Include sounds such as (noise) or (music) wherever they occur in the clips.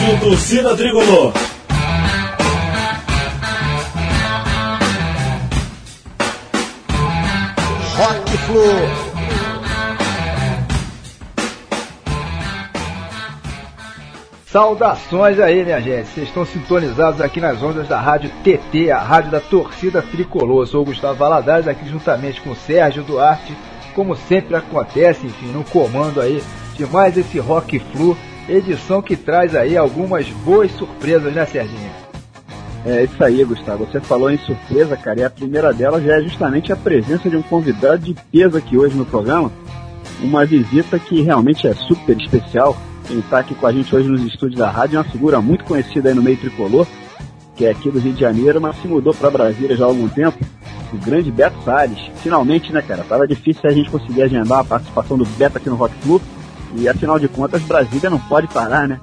Rádio Torcida Tricolor. Rock Flu. Saudações aí, minha gente. Vocês estão sintonizados aqui nas ondas da Rádio TT, a rádio da torcida tricolor. Eu sou o Gustavo Valadares, aqui juntamente com o Sérgio Duarte, como sempre acontece, enfim, no comando aí de mais esse Rock Flu, edição que traz aí algumas boas surpresas, né, Serginho? É isso aí, Gustavo. Você falou em surpresa, cara, e a primeira delas já é justamente a presença de um convidado de peso aqui hoje no programa. Uma visita que realmente é super especial. Quem está aqui com a gente hoje nos estúdios da rádio é uma figura muito conhecida aí no meio tricolor, que é aqui do Rio de Janeiro, mas se mudou para Brasília já há algum tempo. O grande Beto Salles. Finalmente, né, cara? Tava difícil a gente conseguir agendar a participação do Beto aqui no Rock Club. E afinal de contas, Brasília não pode parar, né?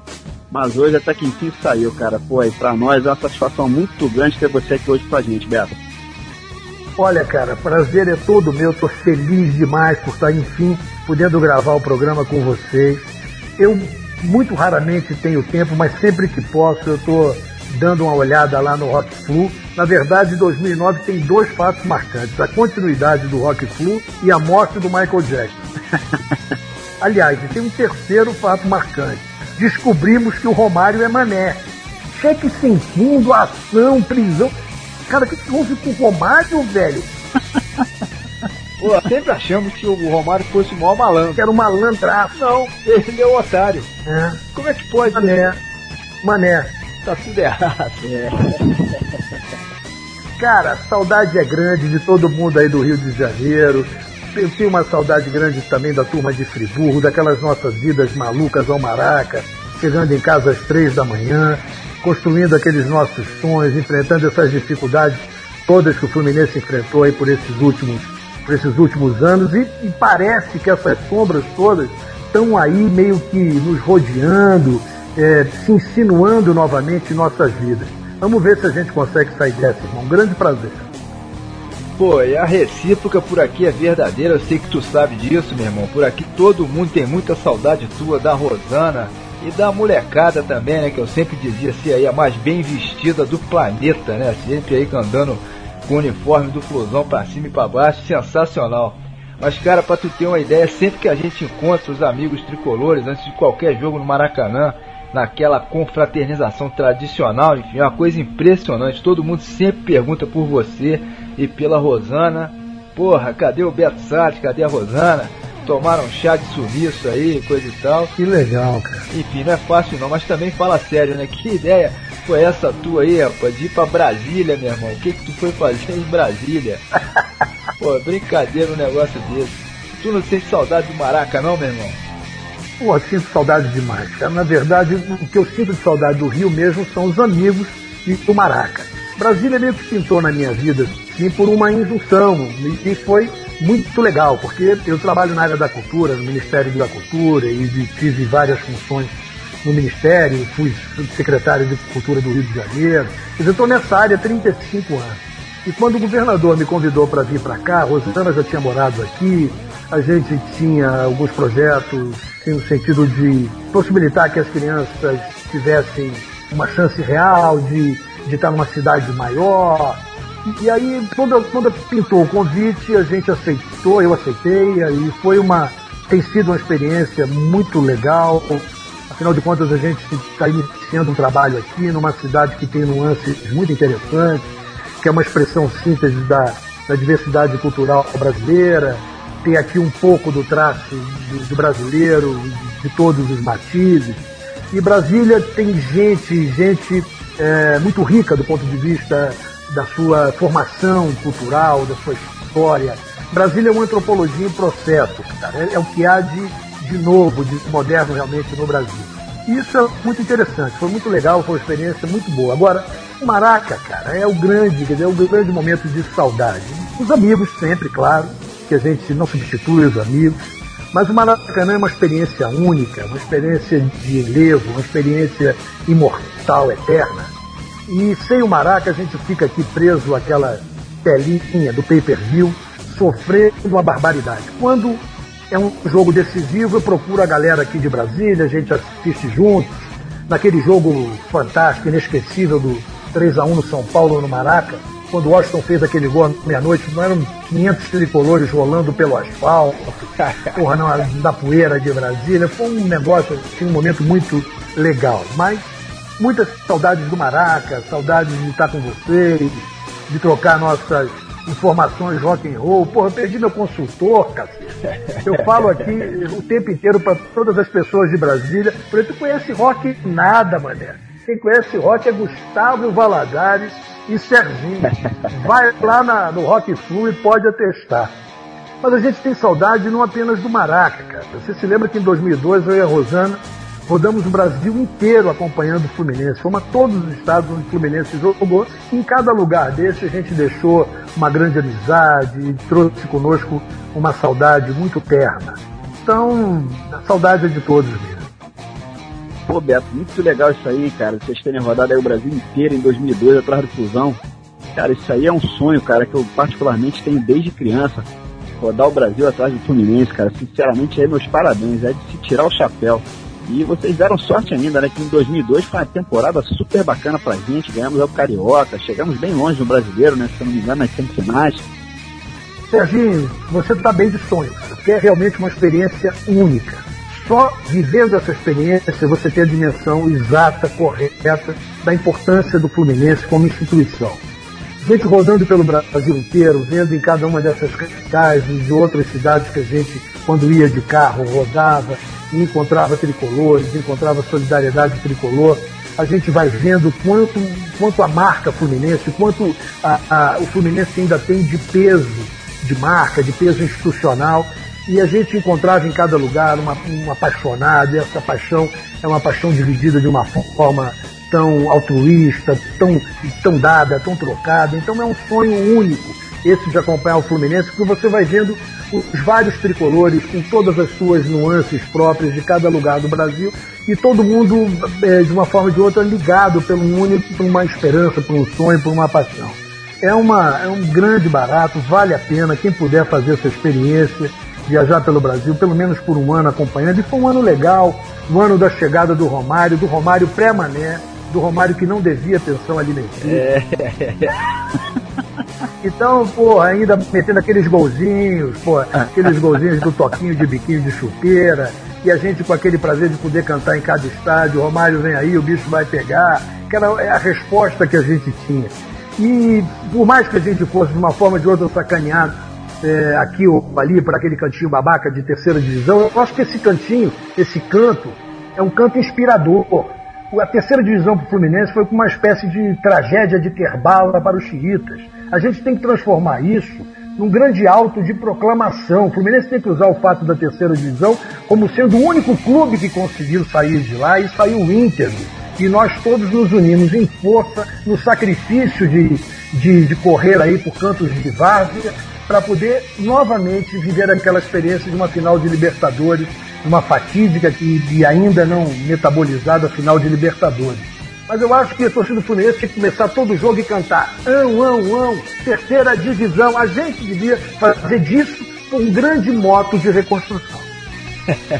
Mas hoje até que enfim saiu, cara. Pô, e pra nós é uma satisfação muito grande ter você aqui hoje com a gente, Beto. Olha, cara, prazer é todo meu. Tô feliz demais por estar, enfim, podendo gravar o programa com vocês. Eu muito raramente tenho tempo, mas sempre que posso eu tô dando uma olhada lá no Rock Flu. Na verdade, 2009 tem dois fatos marcantes: a continuidade do Rock Flu e a morte do Michael Jackson. (laughs) Aliás, tem um terceiro fato marcante. Descobrimos que o Romário é mané. Cheque sem fundo, ação, prisão. Cara, o que, que houve com o Romário, velho? (laughs) Pô, sempre achamos que o Romário fosse o maior malandro. Que era um malandraço. Não, ele é o otário. É. Como é que pode? Mané. Mané. Tá tudo errado. É. Cara, saudade é grande de todo mundo aí do Rio de Janeiro. Eu tenho uma saudade grande também da turma de Friburgo, daquelas nossas vidas malucas ao Maraca, chegando em casa às três da manhã, construindo aqueles nossos sonhos, enfrentando essas dificuldades todas que o Fluminense enfrentou aí por esses últimos, por esses últimos anos. E, e parece que essas sombras todas estão aí meio que nos rodeando, é, se insinuando novamente em nossas vidas. Vamos ver se a gente consegue sair dessa, irmão. Um grande prazer. Pô, e a recíproca por aqui é verdadeira, eu sei que tu sabe disso, meu irmão. Por aqui todo mundo tem muita saudade tua, da Rosana e da molecada também, né? Que eu sempre dizia ser aí a mais bem vestida do planeta, né? Sempre aí andando com o uniforme do Flusão pra cima e pra baixo, sensacional. Mas, cara, pra tu ter uma ideia, sempre que a gente encontra os amigos tricolores, antes de qualquer jogo no Maracanã, naquela confraternização tradicional, enfim, é uma coisa impressionante. Todo mundo sempre pergunta por você e pela Rosana. Porra, cadê o Beto Salles? Cadê a Rosana? Tomaram chá de sumiço aí, coisa e tal. Que legal, cara. Enfim, não é fácil não, mas também fala sério, né? Que ideia foi essa tua aí, rapaz, de ir pra Brasília, meu irmão? O que que tu foi fazer em Brasília? (laughs) Pô, brincadeira um negócio desse. Tu não sente saudade do Maraca, não, meu irmão? Pô, sinto saudade demais, cara. Na verdade, o que eu sinto de saudade do Rio mesmo são os amigos e o Maraca. Brasília meio que pintou na minha vida, sim, por uma injunção, e foi muito legal, porque eu trabalho na área da cultura, no Ministério da Cultura, e tive várias funções no Ministério, fui secretário de Cultura do Rio de Janeiro, eu estou nessa área há 35 anos. E quando o governador me convidou para vir para cá, Rosana já tinha morado aqui, a gente tinha alguns projetos assim, no sentido de possibilitar que as crianças tivessem uma chance real de, de estar numa cidade maior. E aí, quando, quando pintou o convite, a gente aceitou, eu aceitei, e foi uma. tem sido uma experiência muito legal. Afinal de contas, a gente está iniciando um trabalho aqui numa cidade que tem nuances muito interessantes, que é uma expressão síntese da, da diversidade cultural brasileira, tem aqui um pouco do traço do, do brasileiro, de todos os matizes. E Brasília tem gente, gente é, muito rica do ponto de vista da sua formação cultural, da sua história. Brasília é uma antropologia em processo, cara. É, é o que há de, de novo, de moderno realmente no Brasil. Isso é muito interessante, foi muito legal, foi uma experiência muito boa. Agora, o Maraca, cara, é o grande, quer dizer, é o grande momento de saudade. Os amigos sempre, claro, que a gente não substitui os amigos, mas o Maracanã é uma experiência única, uma experiência de elevo, uma experiência imortal, eterna. E sem o Maraca a gente fica aqui preso àquela telinha do pay-per-view, sofrendo uma barbaridade. Quando é um jogo decisivo, eu procuro a galera aqui de Brasília, a gente assiste juntos, naquele jogo fantástico, inesquecível do 3 a 1 no São Paulo, no Maraca, quando o Washington fez aquele gol meia-noite, não eram 500 tricolores rolando pelo asfalto, porra, não, da poeira de Brasília. Foi um negócio, assim, um momento muito legal. Mas muitas saudades do Maraca, saudades de estar com vocês, de trocar nossas informações rock and roll. Porra, eu perdi meu consultor, cacete. Eu falo aqui o tempo inteiro para todas as pessoas de Brasília. Por tu conhece rock nada, mané. Quem conhece rock é Gustavo Valadares e Serginho. Vai lá na, no Rock Flu e pode atestar. Mas a gente tem saudade não apenas do Maraca, cara. Você se lembra que em 2002 eu e a Rosana rodamos o Brasil inteiro acompanhando o Fluminense. Fomos a todos os estados onde o Fluminense jogou. Em cada lugar desse a gente deixou uma grande amizade e trouxe conosco uma saudade muito terna. Então, a saudade é de todos mesmo. Pô, Beto, muito legal isso aí, cara. Vocês terem rodado aí o Brasil inteiro em 2002 atrás do Fusão. Cara, isso aí é um sonho, cara, que eu particularmente tenho desde criança. Rodar o Brasil atrás do Fluminense, cara. Sinceramente, aí meus parabéns. É de se tirar o chapéu. E vocês deram sorte ainda, né? Que em 2002 foi uma temporada super bacana pra gente. Ganhamos o Carioca, chegamos bem longe no brasileiro, né? Se não me engano, nas semifinais. Serginho, você está bem de sonho, porque é realmente uma experiência única. Só vivendo essa experiência você tem a dimensão exata, correta da importância do Fluminense como instituição. Gente rodando pelo Brasil inteiro, vendo em cada uma dessas capitais e de outras cidades que a gente, quando ia de carro, rodava encontrava tricolores, encontrava solidariedade tricolor. A gente vai vendo quanto, quanto a marca Fluminense, quanto a, a, o Fluminense ainda tem de peso de marca, de peso institucional e a gente encontrava em cada lugar uma, um apaixonado, e essa paixão é uma paixão dividida de uma forma tão altruísta, tão, tão dada, tão trocada. Então é um sonho único esse de acompanhar o Fluminense, porque você vai vendo os vários tricolores com todas as suas nuances próprias de cada lugar do Brasil e todo mundo, é, de uma forma ou de outra, ligado pelo único, por uma esperança, por um sonho, por uma paixão. É, uma, é um grande barato, vale a pena quem puder fazer essa experiência viajar pelo Brasil, pelo menos por um ano acompanhando. E foi um ano legal, o um ano da chegada do Romário, do Romário pré-mané, do Romário que não devia pensão alimentícia. É. (laughs) Então, pô, ainda metendo aqueles golzinhos, pô, aqueles golzinhos do toquinho de biquinho de chupeira, e a gente com aquele prazer de poder cantar em cada estádio, Romário vem aí, o bicho vai pegar, que era é a resposta que a gente tinha. E por mais que a gente fosse de uma forma ou de outra sacaneado, é, aqui ou ali, para aquele cantinho babaca de terceira divisão. Eu acho que esse cantinho, esse canto, é um canto inspirador. A terceira divisão para o Fluminense foi uma espécie de tragédia de Kerbala para os xiitas. A gente tem que transformar isso num grande alto de proclamação. O Fluminense tem que usar o fato da terceira divisão como sendo o único clube que conseguiu sair de lá e saiu íntegro. E nós todos nos unimos em força no sacrifício de, de, de correr aí por cantos de várzea para poder novamente viver aquela experiência de uma final de Libertadores, uma fatídica que, e ainda não metabolizada final de Libertadores. Mas eu acho que a torcida do Fluminense tinha que começar todo o jogo e cantar ão, ão, ão, terceira divisão. A gente devia fazer disso um grande moto de reconstrução. (laughs)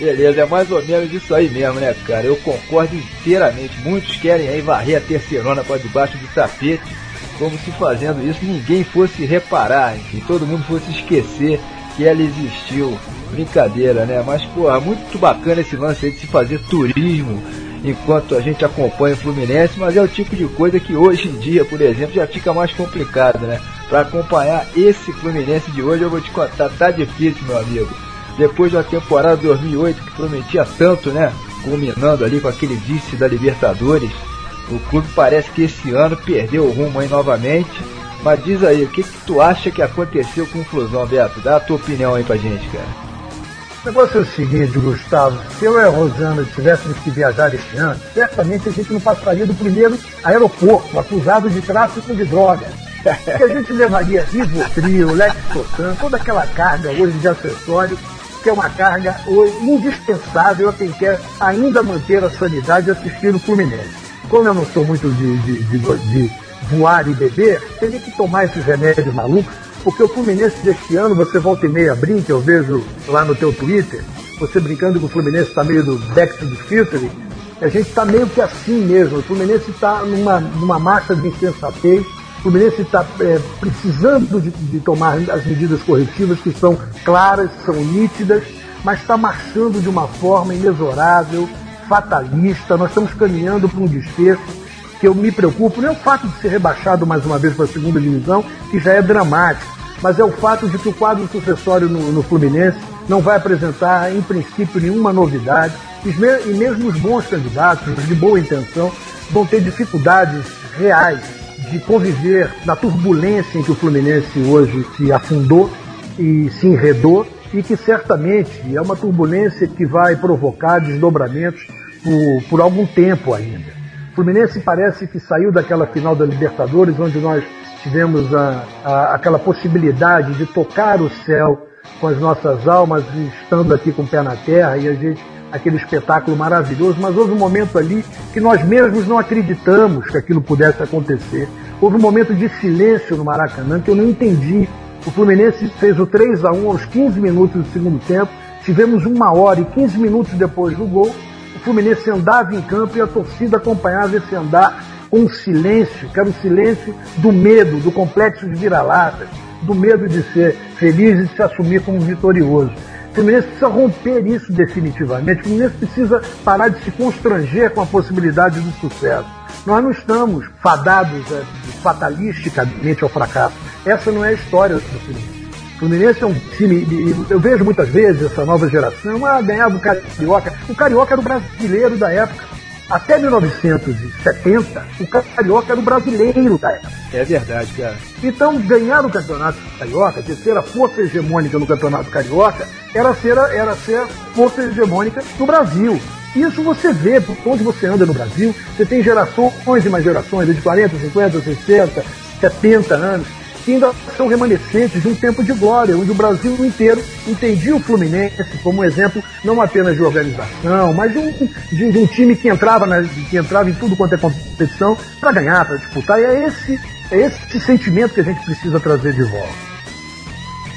Beleza, é mais ou menos isso aí mesmo, né, cara? Eu concordo inteiramente. Muitos querem aí varrer a terceirona para debaixo do tapete como se fazendo isso ninguém fosse reparar, enfim, todo mundo fosse esquecer que ela existiu. Brincadeira, né? Mas, porra, muito bacana esse lance aí de se fazer turismo enquanto a gente acompanha o Fluminense, mas é o tipo de coisa que hoje em dia, por exemplo, já fica mais complicado, né? Para acompanhar esse Fluminense de hoje, eu vou te contar, tá difícil, meu amigo. Depois de uma temporada 2008 que prometia tanto, né? Culminando ali com aquele vice da Libertadores, o clube parece que esse ano perdeu o rumo aí novamente. Mas diz aí, o que, que tu acha que aconteceu com o Flusão, Beto? Dá a tua opinião aí pra gente, cara. O negócio é o seguinte, Gustavo, se eu e a Rosana tivéssemos que viajar esse ano, certamente a gente não passaria do primeiro aeroporto, acusado de tráfico de drogas. que a gente levaria Rivotril, Lexotan, toda aquela carga hoje de acessórios, que é uma carga hoje indispensável a quem quer ainda manter a sanidade assistindo o Fluminense como eu não sou muito de, de, de, de voar e beber, teria que tomar esses remédios malucos, porque o Fluminense deste ano, você volta e meia brinca, eu vejo lá no teu Twitter, você brincando que o Fluminense está meio do back to the future, A gente está meio que assim mesmo. O Fluminense está numa, numa marcha de insensatez. O Fluminense está é, precisando de, de tomar as medidas corretivas que são claras, são nítidas, mas está marchando de uma forma inexorável, fatalista. Nós estamos caminhando para um desfecho que eu me preocupo. Não é o fato de ser rebaixado mais uma vez para a segunda divisão, que já é dramático, mas é o fato de que o quadro sucessório no, no Fluminense não vai apresentar, em princípio, nenhuma novidade. E mesmo os bons candidatos, de boa intenção, vão ter dificuldades reais de conviver na turbulência em que o Fluminense hoje se afundou e se enredou e que certamente é uma turbulência que vai provocar desdobramentos por, por algum tempo ainda. O Fluminense parece que saiu daquela final da Libertadores, onde nós tivemos a, a, aquela possibilidade de tocar o céu com as nossas almas, estando aqui com o pé na terra e a gente aquele espetáculo maravilhoso, mas houve um momento ali que nós mesmos não acreditamos que aquilo pudesse acontecer. Houve um momento de silêncio no Maracanã que eu não entendi. O Fluminense fez o 3 a 1 aos 15 minutos do segundo tempo. Tivemos uma hora e 15 minutos depois do gol. O Fluminense andava em campo e a torcida acompanhava esse andar um silêncio, que era o silêncio do medo, do complexo de vira-latas, do medo de ser feliz e de se assumir como vitorioso. O Fluminense precisa romper isso definitivamente. O Fluminense precisa parar de se constranger com a possibilidade do sucesso. Nós não estamos fadados é, fatalisticamente ao fracasso. Essa não é a história do Fluminense. O Fluminense é um time, eu vejo muitas vezes essa nova geração, ah, ganhar do Carioca. O Carioca era o brasileiro da época. Até 1970, o Carioca era o brasileiro da época. É verdade, cara. Então, ganhar o Campeonato Carioca, de ser a força hegemônica no Campeonato Carioca, era ser, a, era ser a força hegemônica no Brasil. Isso você vê, por onde você anda no Brasil, você tem gerações e mais gerações, de 40, 50, 60, 70 anos, que ainda são remanescentes de um tempo de glória, onde o Brasil inteiro entendia o Fluminense como um exemplo não apenas de organização, mas de um, de, de um time que entrava, na, que entrava em tudo quanto é competição para ganhar, para disputar. E é esse, é esse sentimento que a gente precisa trazer de volta.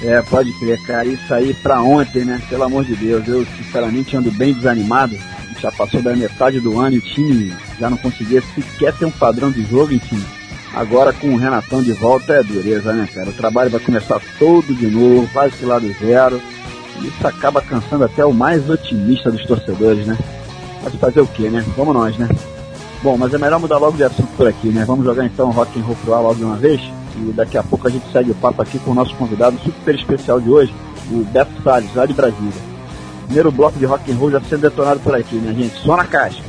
É, pode crer, cara. Isso aí pra ontem, né? Pelo amor de Deus, eu sinceramente ando bem desanimado. Já passou da metade do ano e o time já não conseguia sequer ter um padrão de jogo, enfim Agora com o Renatão de volta é dureza, né, cara? O trabalho vai começar todo de novo, quase que lá do zero. Isso acaba cansando até o mais otimista dos torcedores, né? Mas fazer o que, né? Vamos nós, né? Bom, mas é melhor mudar logo de assunto por aqui, né? Vamos jogar então rock and roll pro logo de uma vez. E daqui a pouco a gente segue o papo aqui com o nosso convidado super especial de hoje, o Beto Salles, lá de Brasília. Primeiro bloco de rock and roll já sendo detonado por aqui, né, gente? Só na caixa.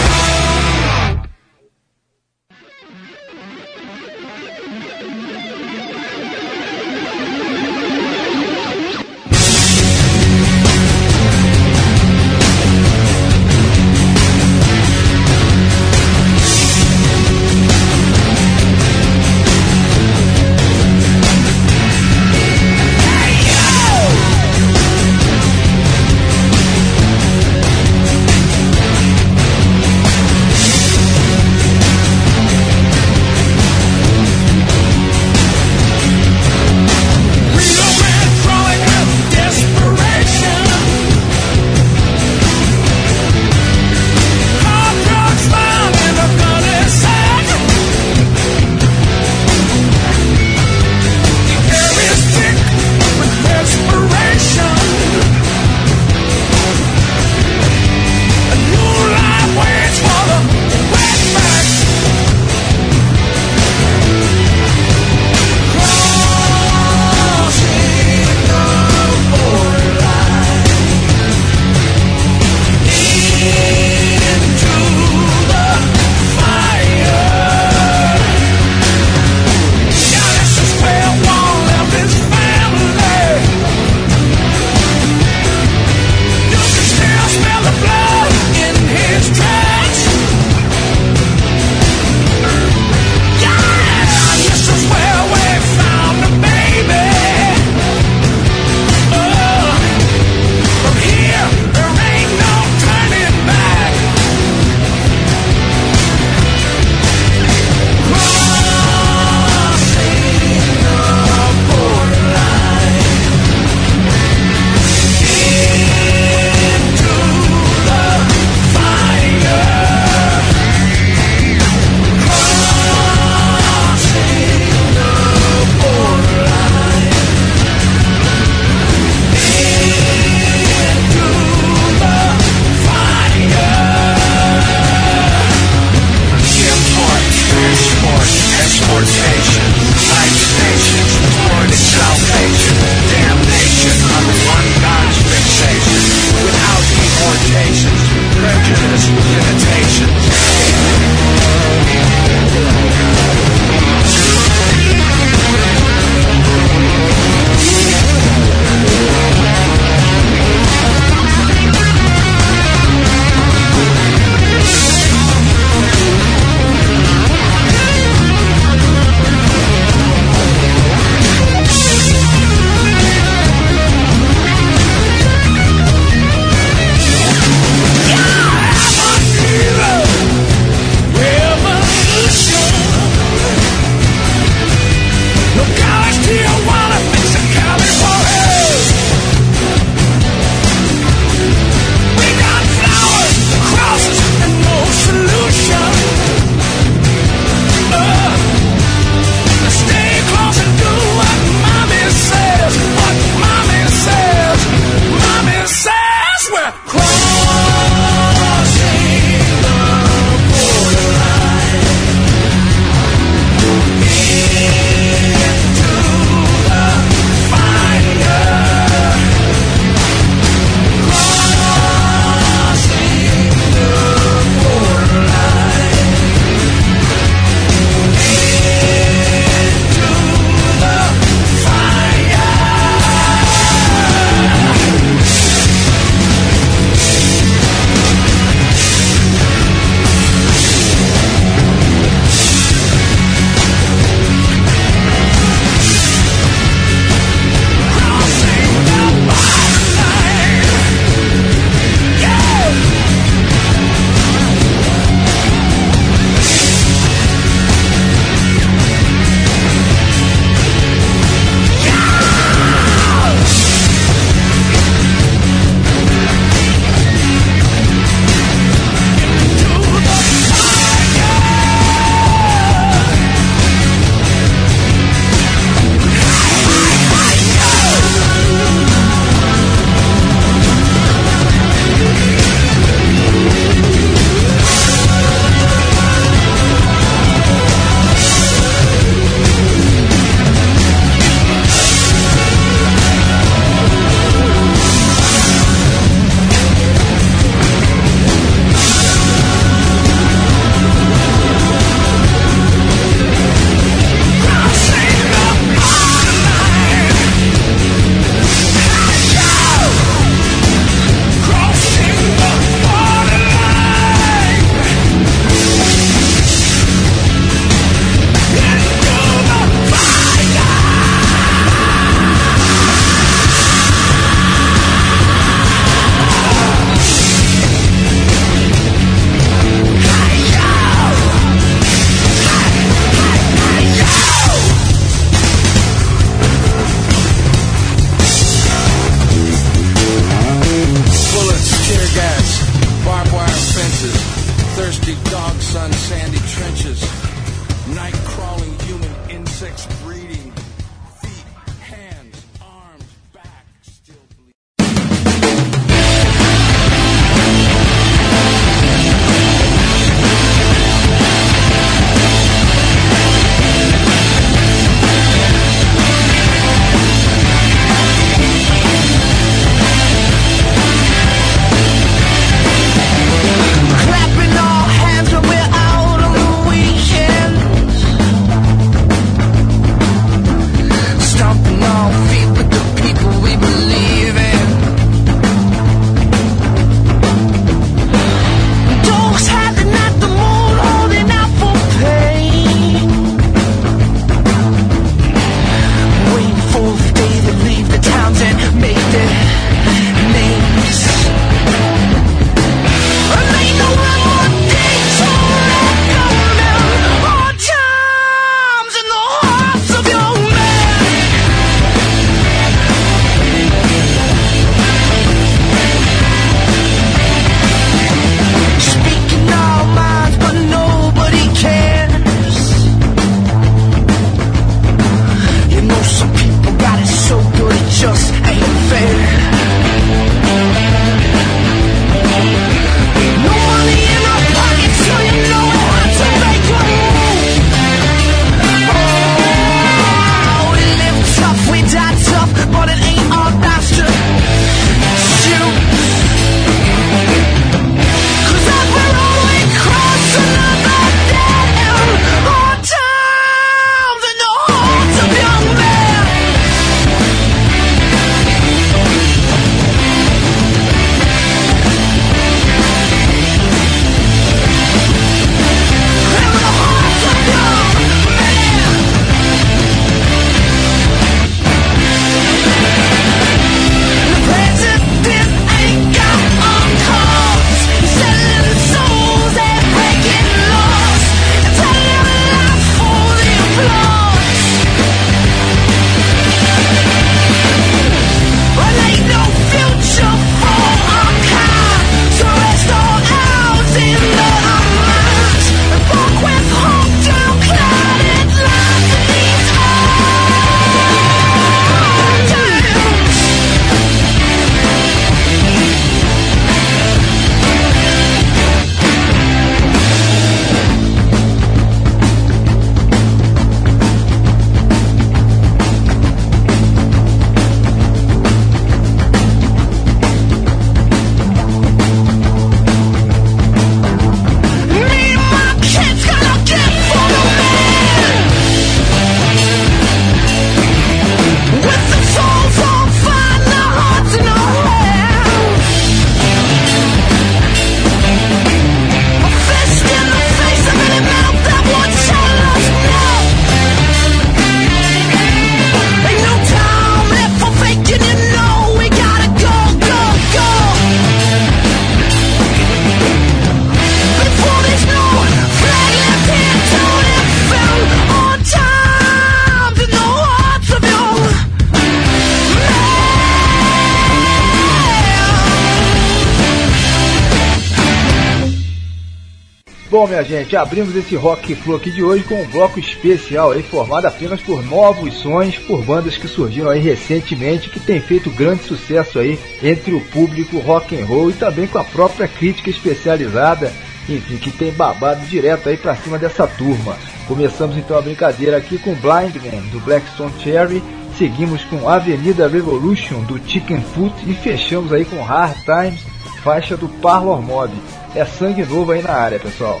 Gente, abrimos esse Rock Flow aqui de hoje com um bloco especial aí, formado apenas por novos sons, por bandas que surgiram aí recentemente, que tem feito grande sucesso aí entre o público rock and roll e também com a própria crítica especializada, enfim, que tem babado direto aí pra cima dessa turma. Começamos então a brincadeira aqui com Blind Man, do Blackstone Cherry, seguimos com Avenida Revolution, do Chicken Foot e fechamos aí com Hard Times, faixa do Parlor Mob é sangue novo aí na área, pessoal.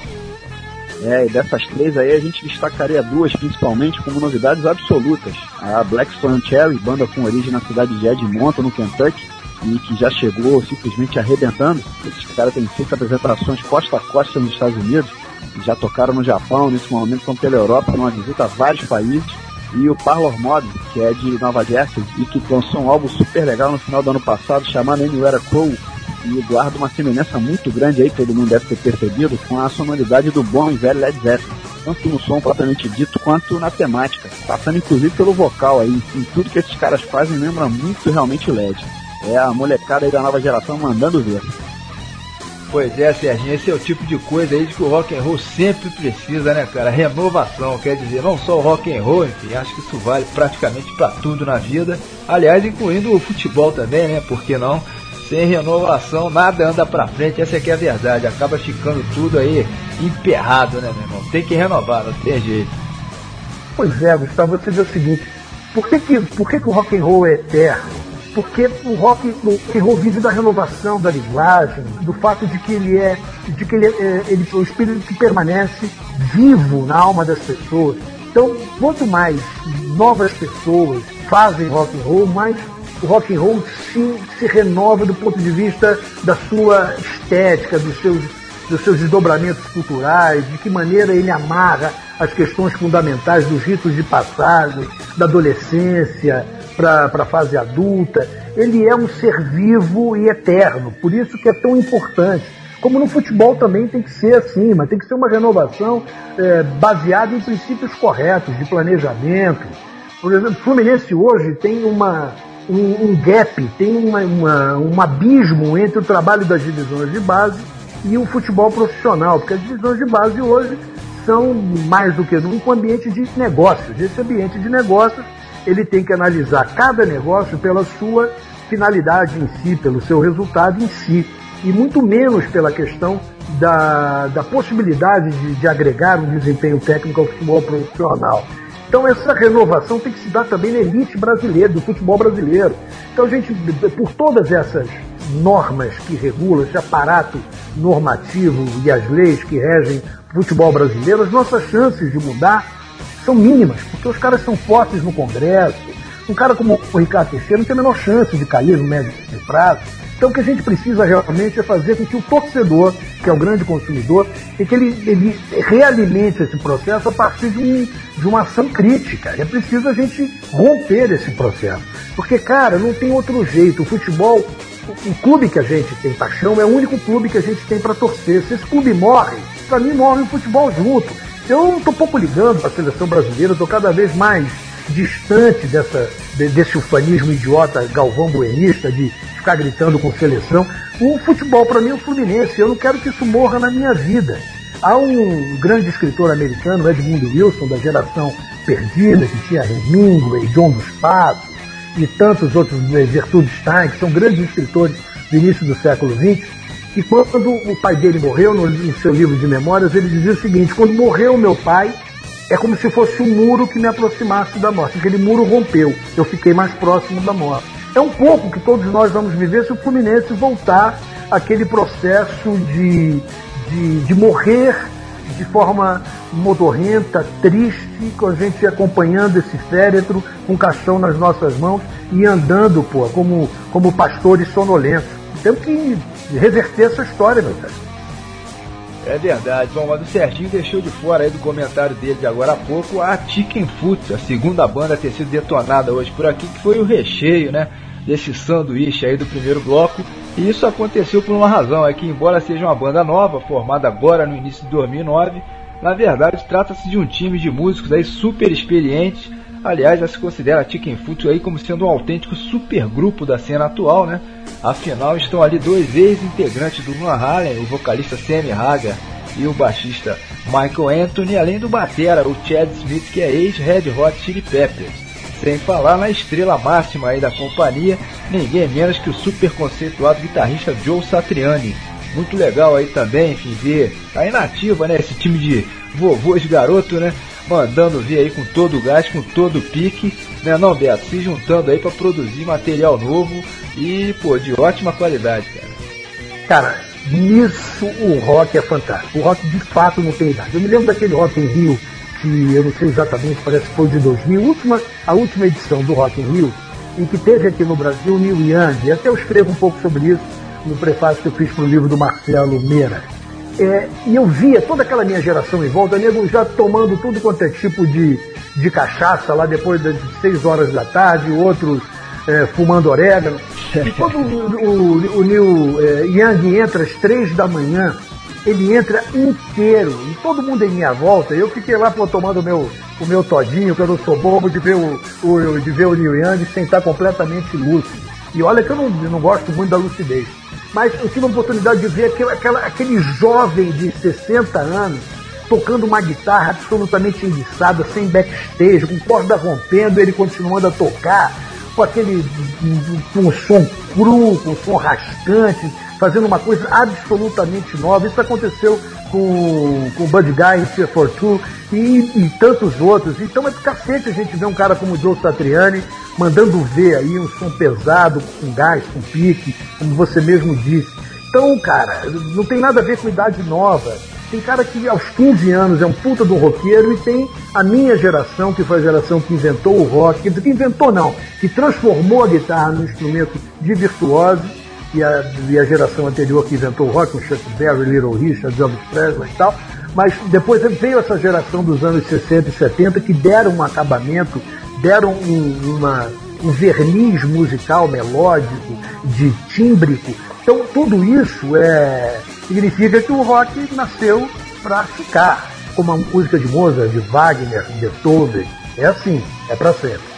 É, e dessas três aí a gente destacaria duas principalmente como novidades absolutas. A Blackstone Cherry, banda com origem na cidade de Edmonton, no Kentucky, e que já chegou simplesmente arrebentando. Esses caras têm feito apresentações costa a costa nos Estados Unidos, já tocaram no Japão, nesse momento estão pela Europa, numa visita a vários países. E o Parlor Mob, que é de Nova Jersey, e que lançou um álbum super legal no final do ano passado, chamado Anywhere Cool, e guarda uma semelhança muito grande aí, todo mundo deve ter percebido, com a sonoridade do bom e velho Led Zeppelin. Tanto no som propriamente dito, quanto na temática. Passando inclusive pelo vocal aí. Em tudo que esses caras fazem lembra muito realmente Led. É a molecada aí da nova geração mandando ver. Pois é, Serginho, esse é o tipo de coisa aí de que o rock and roll sempre precisa, né, cara? Renovação, quer dizer, não só o rock and roll, enfim, acho que isso vale praticamente para tudo na vida. Aliás, incluindo o futebol também, né? Por que não? Sem renovação, nada anda pra frente, essa aqui é a verdade. Acaba ficando tudo aí emperrado, né, meu irmão? Tem que renovar, não tem jeito. Pois é, Gustavo, você vê o seguinte, por que, que, por que, que o rock and roll é eterno? porque o rock, o rock roll vive da renovação da linguagem, do fato de que ele é, de que ele, é, ele o espírito que permanece vivo na alma das pessoas. Então, quanto mais novas pessoas fazem rock and roll, mais rock and roll se, se renova do ponto de vista da sua estética, dos seus, dos seus desdobramentos culturais, de que maneira ele amarra as questões fundamentais dos ritos de passagem, da adolescência, para a fase adulta. Ele é um ser vivo e eterno, por isso que é tão importante. Como no futebol também tem que ser assim, mas tem que ser uma renovação é, baseada em princípios corretos de planejamento. Por exemplo, o Fluminense hoje tem uma, um, um gap, tem uma, uma, um abismo entre o trabalho das divisões de base e o futebol profissional, porque as divisões de base hoje são mais do que nunca um ambiente de negócios. Esse ambiente de negócios ele tem que analisar cada negócio pela sua finalidade em si, pelo seu resultado em si, e muito menos pela questão da, da possibilidade de, de agregar um desempenho técnico ao futebol profissional. Então essa renovação tem que se dar também na elite brasileira, do futebol brasileiro. Então a gente, por todas essas normas que regulam, esse aparato normativo e as leis que regem o futebol brasileiro, as nossas chances de mudar são mínimas, porque os caras são fortes no Congresso. Um cara como o Ricardo Teixeira não tem a menor chance de cair no médio prazo. Então o que a gente precisa realmente é fazer com que o torcedor, que é o grande consumidor, e que ele, ele realimente esse processo a partir de, um, de uma ação crítica. É preciso a gente romper esse processo. Porque, cara, não tem outro jeito. O futebol, o, o clube que a gente tem paixão, é o único clube que a gente tem para torcer. Se esse clube morre, para mim morre o futebol junto. Eu estou pouco ligando para a seleção brasileira, estou cada vez mais distante dessa, desse ufanismo idiota galvão buenista de ficar gritando com seleção. O futebol para mim é o Fluminense, eu não quero que isso morra na minha vida. Há um grande escritor americano, Edmund Wilson, da geração perdida, que tinha Hemingway, John dos Passos e tantos outros, Gertrude Stein, que são grandes escritores do início do século XX, e quando o pai dele morreu, no, no seu livro de memórias, ele dizia o seguinte: quando morreu meu pai, é como se fosse um muro que me aproximasse da morte. Aquele muro rompeu, eu fiquei mais próximo da morte. É um pouco que todos nós vamos viver se o Fluminense voltar àquele processo de, de, de morrer de forma modorrenta, triste, com a gente acompanhando esse féretro com um caixão nas nossas mãos e andando, pô, como, como pastores sonolentos. Temos que reverter essa história, meu cara. É verdade. Bom, mas o Serginho deixou de fora aí do comentário dele de agora há pouco a Chicken Foot, a segunda banda a ter sido detonada hoje por aqui, que foi o recheio, né? Desse sanduíche aí do primeiro bloco. E isso aconteceu por uma razão, é que embora seja uma banda nova, formada agora no início de 2009, na verdade trata-se de um time de músicos aí super experientes. Aliás, já se considera a Chicken Foot aí como sendo um autêntico supergrupo da cena atual, né? Afinal, estão ali dois ex-integrantes do Van Halen, o vocalista Sammy Hagar e o baixista Michael Anthony, além do batera, o Chad Smith, que é ex-Red Hot Chili Peppers. Sem falar na estrela máxima aí da companhia, ninguém menos que o super conceituado guitarrista Joe Satriani. Muito legal aí também, enfim, ver tá inativa, né? Esse time de vovôs garoto, né? Mandando vir aí com todo o gás, com todo o pique, né? Não, Beto, se juntando aí para produzir material novo e, pô, de ótima qualidade, cara. Cara, nisso o rock é fantástico. O rock de fato não tem idade. Eu me lembro daquele Rock em Rio, que eu não sei exatamente, parece que foi de 2000, última, a última edição do Rock in Rio, em que teve aqui no Brasil Neil Young, e até eu escrevo um pouco sobre isso no prefácio que eu fiz para o livro do Marcelo Meira. É, e eu via toda aquela minha geração em volta, nego já tomando tudo quanto é tipo de, de cachaça lá depois das 6 horas da tarde, outros é, fumando orégano. E quando o, o, o Neil é, Young entra às três da manhã, ele entra inteiro, e todo mundo em minha volta, eu fiquei lá pô, tomando o meu, o meu todinho, que eu não sou bobo de ver o, o, de ver o Neil Young sem estar completamente lúcido. E olha que eu não, não gosto muito da lucidez. mas eu tive a oportunidade de ver aquele, aquela, aquele jovem de 60 anos tocando uma guitarra absolutamente enguiçada, sem backstage, com corda rompendo, ele continuando a tocar, com aquele com um som cru, com um som rascante, fazendo uma coisa absolutamente nova. Isso aconteceu com, com Bud Guy Fear for Two e, e, tantos outros. Então é do cacete a gente ver um cara como o Joe Satriani mandando ver aí um som pesado, com gás, com pique, como você mesmo disse. Então, cara, não tem nada a ver com idade nova. Tem cara que aos 15 anos é um puta do roqueiro e tem a minha geração, que foi a geração que inventou o rock, que inventou não, que transformou a guitarra num instrumento de virtuose e a, e a geração anterior que inventou o rock, o Chuck Berry, Little Richard, Elvis Presley e tal. Mas depois veio essa geração dos anos 60 e 70 que deram um acabamento, deram um, uma, um verniz musical melódico, de tímbrico. Então tudo isso é, significa que o rock nasceu para ficar, como a música de Mozart, de Wagner, de Beethoven. É assim, é para sempre.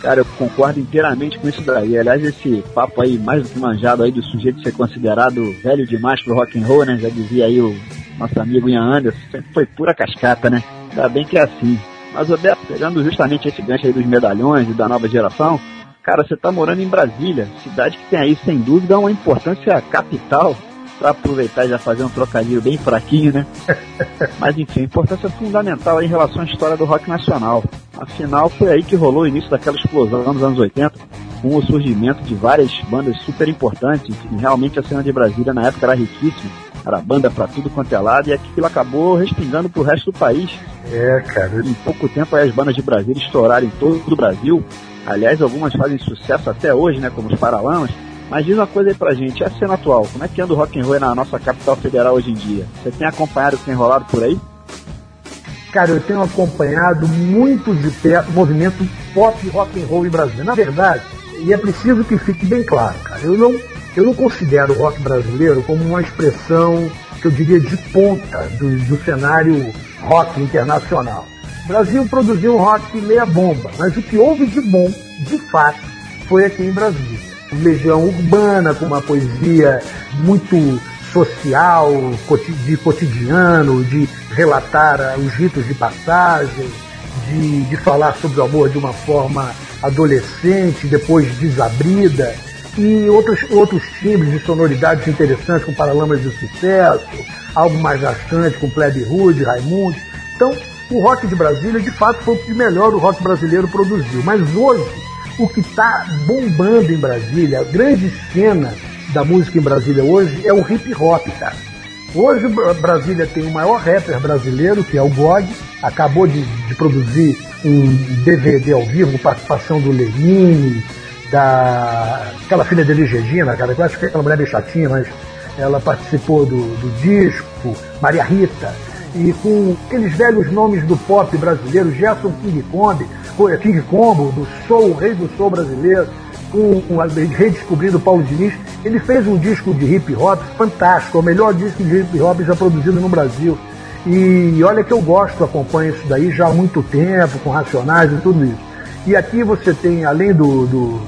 Cara, eu concordo inteiramente com isso daí. Aliás, esse papo aí mais do que manjado aí do sujeito ser considerado velho demais pro rock and roll, né? Já dizia aí o nosso amigo Ian Anderson, foi pura cascata, né? Ainda bem que é assim. Mas, Roberto, pegando justamente esse gancho aí dos medalhões e da nova geração, cara, você tá morando em Brasília, cidade que tem aí, sem dúvida, uma importância capital para aproveitar e já fazer um trocadilho bem fraquinho, né? (laughs) Mas enfim, importância fundamental em relação à história do rock nacional. Afinal, foi aí que rolou o início daquela explosão nos anos 80, com o surgimento de várias bandas super importantes. E realmente a cena de Brasília na época era riquíssima. Era banda pra tudo quanto é lado, e aquilo acabou respingando pro resto do país. É, cara. Em pouco tempo as bandas de Brasília estouraram em todo o Brasil. Aliás, algumas fazem sucesso até hoje, né? Como os Paralamas. Mas diz uma coisa aí pra gente, a cena atual, como é que anda o rock and roll na nossa capital federal hoje em dia? Você tem acompanhado o que tem rolado por aí? Cara, eu tenho acompanhado muito de perto o movimento pop rock and roll em Brasília. Na verdade, e é preciso que fique bem claro, cara, eu não, eu não considero o rock brasileiro como uma expressão que eu diria de ponta do, do cenário rock internacional. O Brasil produziu um rock meia bomba, mas o que houve de bom, de fato, foi aqui em Brasília. Legião Urbana, com uma poesia muito social, de cotidiano, de relatar ah, os ritos de passagem, de, de falar sobre o amor de uma forma adolescente, depois desabrida, e outros, outros timbres de sonoridades interessantes, com Paralamas de Sucesso, algo mais bastante com Plebe Rude, Raimundo. Então, o rock de Brasília, de fato, foi o que melhor o rock brasileiro produziu. Mas hoje, o que está bombando em Brasília, a grande cena da música em Brasília hoje é o hip hop, cara. Hoje Brasília tem o maior rapper brasileiro, que é o God, acabou de, de produzir um DVD ao vivo participação do Lenine, da aquela filha dele Regina, cara, eu acho que é aquela mulher bem chatinha, mas ela participou do, do disco, Maria Rita, e com aqueles velhos nomes do pop brasileiro, Gerson King Kong, King Combo, do Soul, o rei do Soul brasileiro, com, com redescobrindo Paulo Diniz, ele fez um disco de hip hop fantástico, é o melhor disco de hip hop já produzido no Brasil. E olha que eu gosto, acompanho isso daí já há muito tempo, com Racionais e tudo isso. E aqui você tem, além do, do,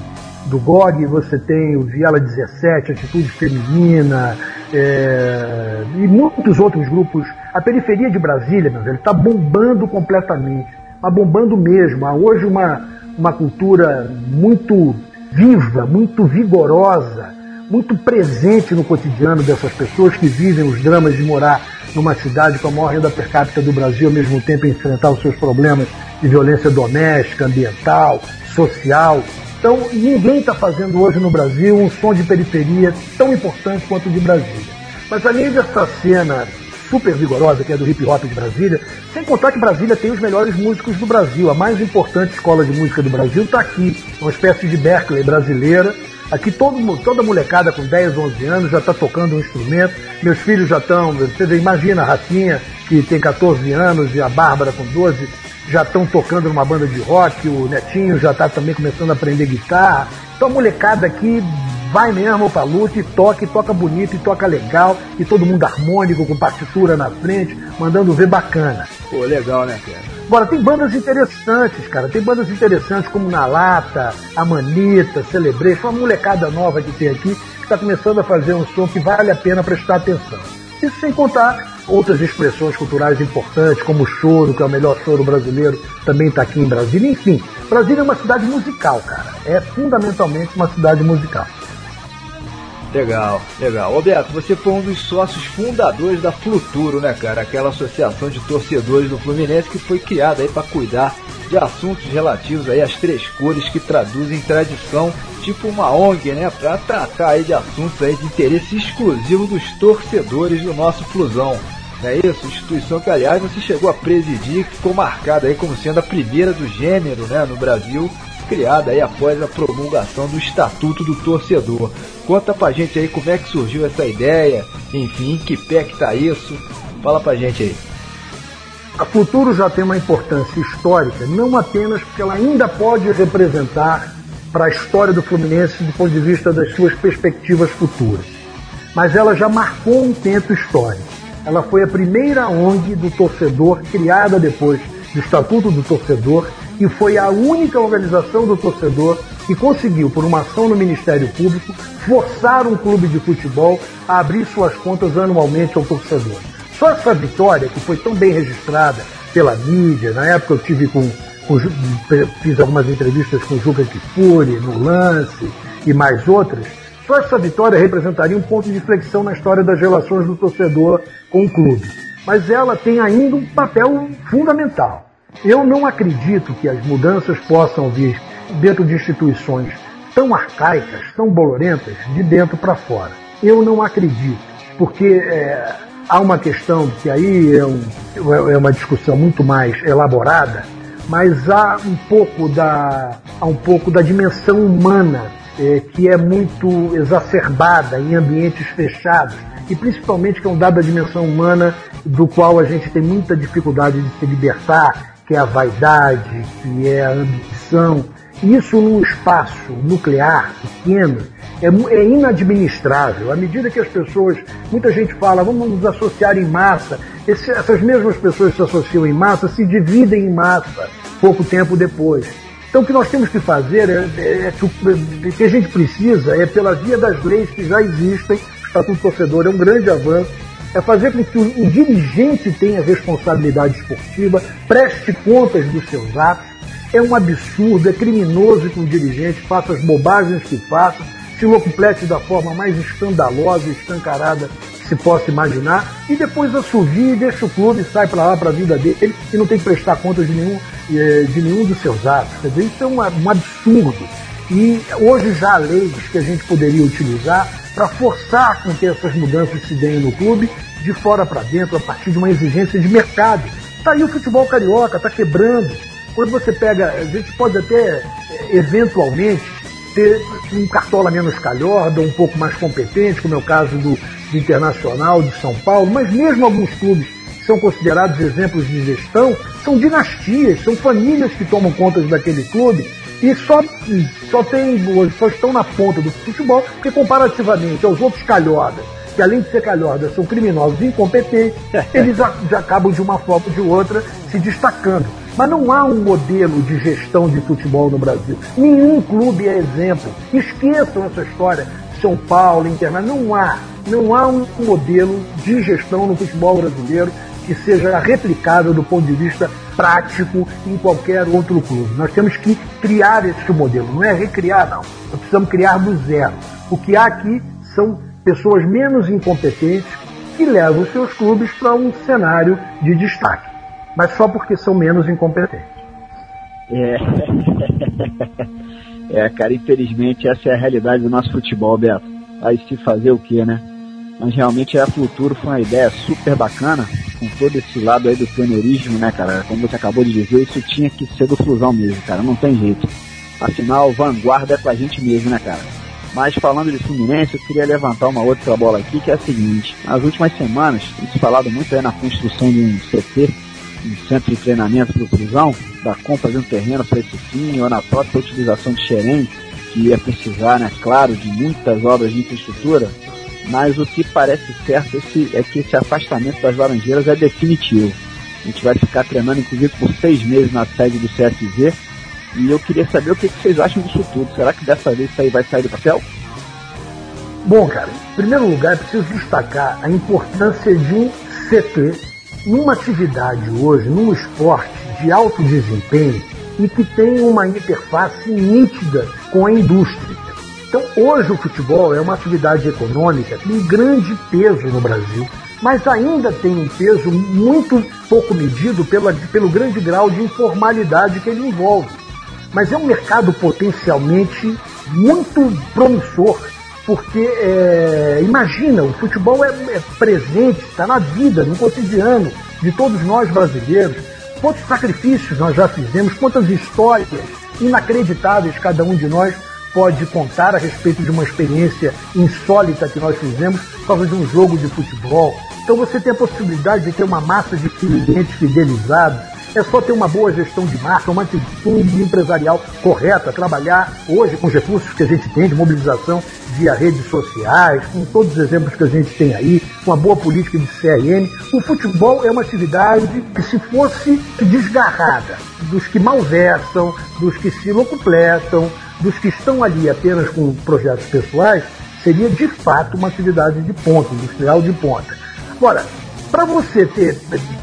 do GOG, você tem o Viela 17, Atitude Feminina, é, e muitos outros grupos. A periferia de Brasília, meu velho, está bombando completamente mas bombando mesmo. Há hoje uma, uma cultura muito viva, muito vigorosa, muito presente no cotidiano dessas pessoas que vivem os dramas de morar numa cidade com a maior renda per capita do Brasil, ao mesmo tempo enfrentar os seus problemas de violência doméstica, ambiental, social. Então, ninguém está fazendo hoje no Brasil um som de periferia tão importante quanto o de Brasília. Mas além dessa cena super vigorosa, que é do hip hop de Brasília, sem contar que Brasília tem os melhores músicos do Brasil. A mais importante escola de música do Brasil está aqui, uma espécie de Berkeley brasileira. Aqui todo, toda molecada com 10, 11 anos já está tocando um instrumento. Meus filhos já estão, você imagina a Rafinha, que tem 14 anos, e a Bárbara com 12, já estão tocando numa banda de rock, o Netinho já está também começando a aprender guitarra. Então a molecada aqui vai mesmo pra luta e toca, e toca bonito, e toca legal, e todo mundo harmônico, com partitura na frente, mandando ver bacana. Pô, legal, né, cara? Agora, tem bandas interessantes, cara. Tem bandas interessantes como Na Lata, A Manita, Celebration, uma molecada nova que tem aqui, que está começando a fazer um som que vale a pena prestar atenção. Isso sem contar outras expressões culturais importantes, como o choro, que é o melhor choro brasileiro, também está aqui em Brasília. Enfim, Brasília é uma cidade musical, cara. É fundamentalmente uma cidade musical. Legal, legal. Roberto, você foi um dos sócios fundadores da Fluturo, né, cara? Aquela associação de torcedores do Fluminense que foi criada aí para cuidar de assuntos relativos aí às três cores que traduzem tradição, tipo uma ONG, né, para tratar aí de assuntos aí de interesse exclusivo dos torcedores do nosso Flusão. É isso? Instituição que, aliás, você chegou a presidir, que ficou marcada aí como sendo a primeira do gênero, né, no Brasil criada aí após a promulgação do Estatuto do Torcedor. Conta pra gente aí como é que surgiu essa ideia, enfim, que pé que tá isso. Fala pra gente aí. A Futuro já tem uma importância histórica, não apenas porque ela ainda pode representar para a história do Fluminense do ponto de vista das suas perspectivas futuras, mas ela já marcou um tempo histórico. Ela foi a primeira ONG do torcedor criada depois do Estatuto do Torcedor e foi a única organização do torcedor que conseguiu, por uma ação no Ministério Público, forçar um clube de futebol a abrir suas contas anualmente ao torcedor. Só essa vitória, que foi tão bem registrada pela mídia, na época eu tive com, com fiz algumas entrevistas com Juca Kifuri, no lance e mais outras, só essa vitória representaria um ponto de flexão na história das relações do torcedor com o clube. Mas ela tem ainda um papel fundamental eu não acredito que as mudanças possam vir dentro de instituições tão arcaicas, tão bolorentas, de dentro para fora. Eu não acredito, porque é, há uma questão que aí é, um, é, uma discussão muito mais elaborada, mas há um pouco da, há um pouco da dimensão humana é, que é muito exacerbada em ambientes fechados e principalmente que é um dado da dimensão humana do qual a gente tem muita dificuldade de se libertar que é a vaidade, que é a ambição. Isso num espaço nuclear pequeno é, é, inadministrável. À medida que as pessoas, muita gente fala, vamos nos associar em massa, Esse, essas mesmas pessoas se associam em massa se dividem em massa pouco tempo depois. Então o que nós temos que fazer é, é, é que que a gente precisa é pela via das leis que já existem, o Estatuto Torcedor é um grande avanço, é fazer com que o, dirigente tenha responsabilidade esportiva, preste contas dos seus atos. É um absurdo, é criminoso que o dirigente faça as bobagens que faça, se locuplete da forma mais escandalosa e escancarada que se possa imaginar, e depois assovia e deixa o clube sai para lá para a vida dele e não tem que prestar contas de nenhum, eh, de nenhum dos seus atos. Quer dizer, isso é um, um absurdo. E hoje já há leis que a gente poderia utilizar para forçar com que essas mudanças se deem no clube de fora para dentro a partir de uma exigência de mercado. Está aí o futebol carioca, está quebrando. Quando você pega, a gente pode até, eventualmente, ter um cartola menos calhorda, um pouco mais competente, como é o caso do, do Internacional, de São Paulo, mas mesmo alguns clubes que são considerados exemplos de gestão, são dinastias, são famílias que tomam conta daquele clube e só, só, tem, só estão na ponta do futebol, porque comparativamente aos outros calhordas, que além de ser calhordas são criminosos incompetentes, (laughs) eles já acabam de uma forma ou de outra se destacando. Mas não há um modelo de gestão de futebol no Brasil. Nenhum clube é exemplo. Esqueçam essa história. São Paulo, Internacional. Não há. Não há um modelo de gestão no futebol brasileiro que seja replicável do ponto de vista prático em qualquer outro clube. Nós temos que criar esse modelo, não é recriar, não. Nós precisamos criar do zero. O que há aqui são pessoas menos incompetentes que levam seus clubes para um cenário de destaque, mas só porque são menos incompetentes. É. (laughs) é, cara, infelizmente essa é a realidade do nosso futebol, Beto. Aí se fazer o que, né? Mas realmente a Futuro foi uma ideia super bacana, com todo esse lado aí do pioneirismo, né, cara? Como você acabou de dizer, isso tinha que ser do Flusão mesmo, cara, não tem jeito. Afinal, vanguarda é com a gente mesmo, né, cara? Mas falando de Fluminense, eu queria levantar uma outra bola aqui, que é a seguinte. Nas últimas semanas, tem se falado muito aí na construção de um CT, um centro de treinamento para o da compra de um terreno para esse fim, ou na própria utilização de xerém, que ia precisar, né, claro, de muitas obras de infraestrutura, mas o que parece certo é que esse afastamento das Laranjeiras é definitivo. A gente vai ficar treinando, inclusive, por seis meses na sede do CSZ. E eu queria saber o que, que vocês acham disso tudo. Será que dessa vez isso aí vai sair do papel? Bom, cara, em primeiro lugar, é preciso destacar a importância de um CT numa atividade hoje, num esporte de alto desempenho e que tem uma interface nítida com a indústria. Então, hoje o futebol é uma atividade econômica com grande peso no Brasil, mas ainda tem um peso muito pouco medido pela, pelo grande grau de informalidade que ele envolve. Mas é um mercado potencialmente muito promissor, porque é, imagina, o futebol é, é presente, está na vida, no cotidiano de todos nós brasileiros. Quantos sacrifícios nós já fizemos, quantas histórias inacreditáveis cada um de nós pode contar a respeito de uma experiência insólita que nós fizemos por causa de um jogo de futebol. Então você tem a possibilidade de ter uma massa de clientes fidelizados. É só ter uma boa gestão de marca, uma atitude empresarial correta, trabalhar hoje com os recursos que a gente tem de mobilização via redes sociais, com todos os exemplos que a gente tem aí, com uma boa política de CRM. O futebol é uma atividade que, se fosse desgarrada dos que malversam, dos que se locupletam, dos que estão ali apenas com projetos pessoais, seria de fato uma atividade de ponta, industrial de ponta. Agora, para você ter,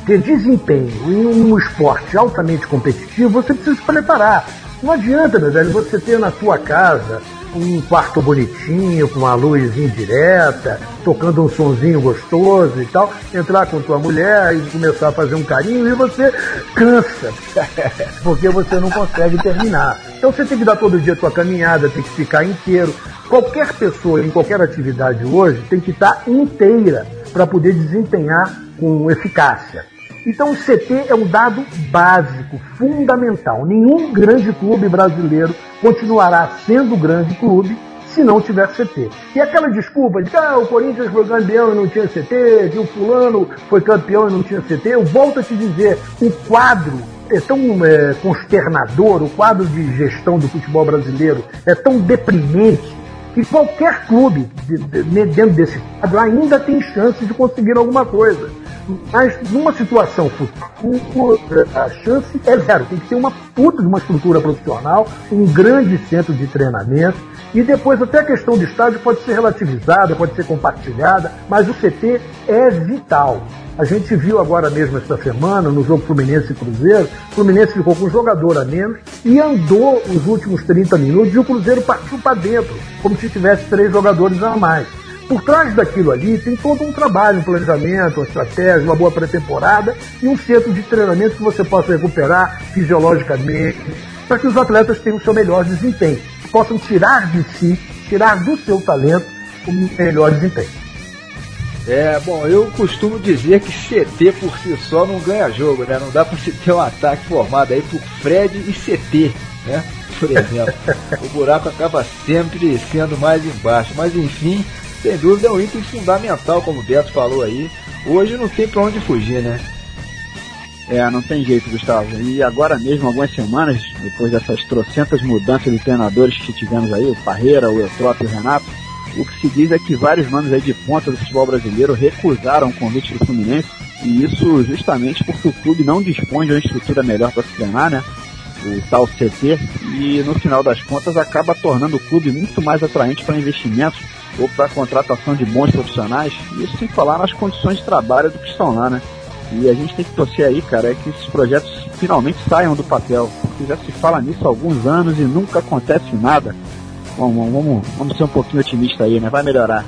ter desempenho em um esporte altamente competitivo, você precisa se preparar. Não adianta, meu velho, você ter na sua casa um quarto bonitinho, com uma luz indireta, tocando um sonzinho gostoso e tal, entrar com tua mulher e começar a fazer um carinho e você cansa, (laughs) porque você não consegue terminar. Então você tem que dar todo dia a tua caminhada, tem que ficar inteiro. Qualquer pessoa em qualquer atividade hoje tem que estar inteira para poder desempenhar com eficácia. Então o CT é um dado básico, fundamental. Nenhum grande clube brasileiro continuará sendo grande clube se não tiver CT. E aquela desculpa de que ah, o Corinthians foi campeão e não tinha CT, que o fulano foi campeão e não tinha CT, eu volto a te dizer, o quadro é tão é, consternador, o quadro de gestão do futebol brasileiro é tão deprimente que qualquer clube de, de, dentro desse quadro ainda tem chance de conseguir alguma coisa. Mas numa situação futura, a chance é zero. Tem que ter uma puta de uma estrutura profissional, um grande centro de treinamento. E depois até a questão do estádio pode ser relativizada, pode ser compartilhada, mas o CT é vital. A gente viu agora mesmo esta semana, no jogo Fluminense e Cruzeiro, o Fluminense ficou com um jogador a menos e andou os últimos 30 minutos e o Cruzeiro partiu para dentro, como se tivesse três jogadores a mais. Por trás daquilo ali tem todo um trabalho, um planejamento, uma estratégia, uma boa pré-temporada e um centro de treinamento que você possa recuperar fisiologicamente, para que os atletas tenham o seu melhor desempenho, possam tirar de si, tirar do seu talento o melhor desempenho. É, bom, eu costumo dizer que CT por si só não ganha jogo, né? Não dá para se ter um ataque formado aí por Fred e CT, né? Por exemplo. o buraco acaba sempre sendo mais embaixo. Mas enfim, sem dúvida é um item fundamental, como o Beto falou aí. Hoje não tem para onde fugir, né? É, não tem jeito, Gustavo. E agora mesmo, algumas semanas, depois dessas trocentas mudanças de treinadores que tivemos aí, o Parreira, o Eutrópio e o Renato, o que se diz é que vários manos aí de ponta do futebol brasileiro recusaram o convite do Fluminense, e isso justamente porque o clube não dispõe de uma estrutura melhor para se treinar, né? o tal CT, e no final das contas acaba tornando o clube muito mais atraente para investimentos ou para a contratação de bons profissionais, isso sem falar nas condições de trabalho do que estão lá, né? E a gente tem que torcer aí, cara, é que esses projetos finalmente saiam do papel, porque já se fala nisso há alguns anos e nunca acontece nada. Vamos, vamos, vamos ser um pouquinho otimistas aí, né? Vai melhorar.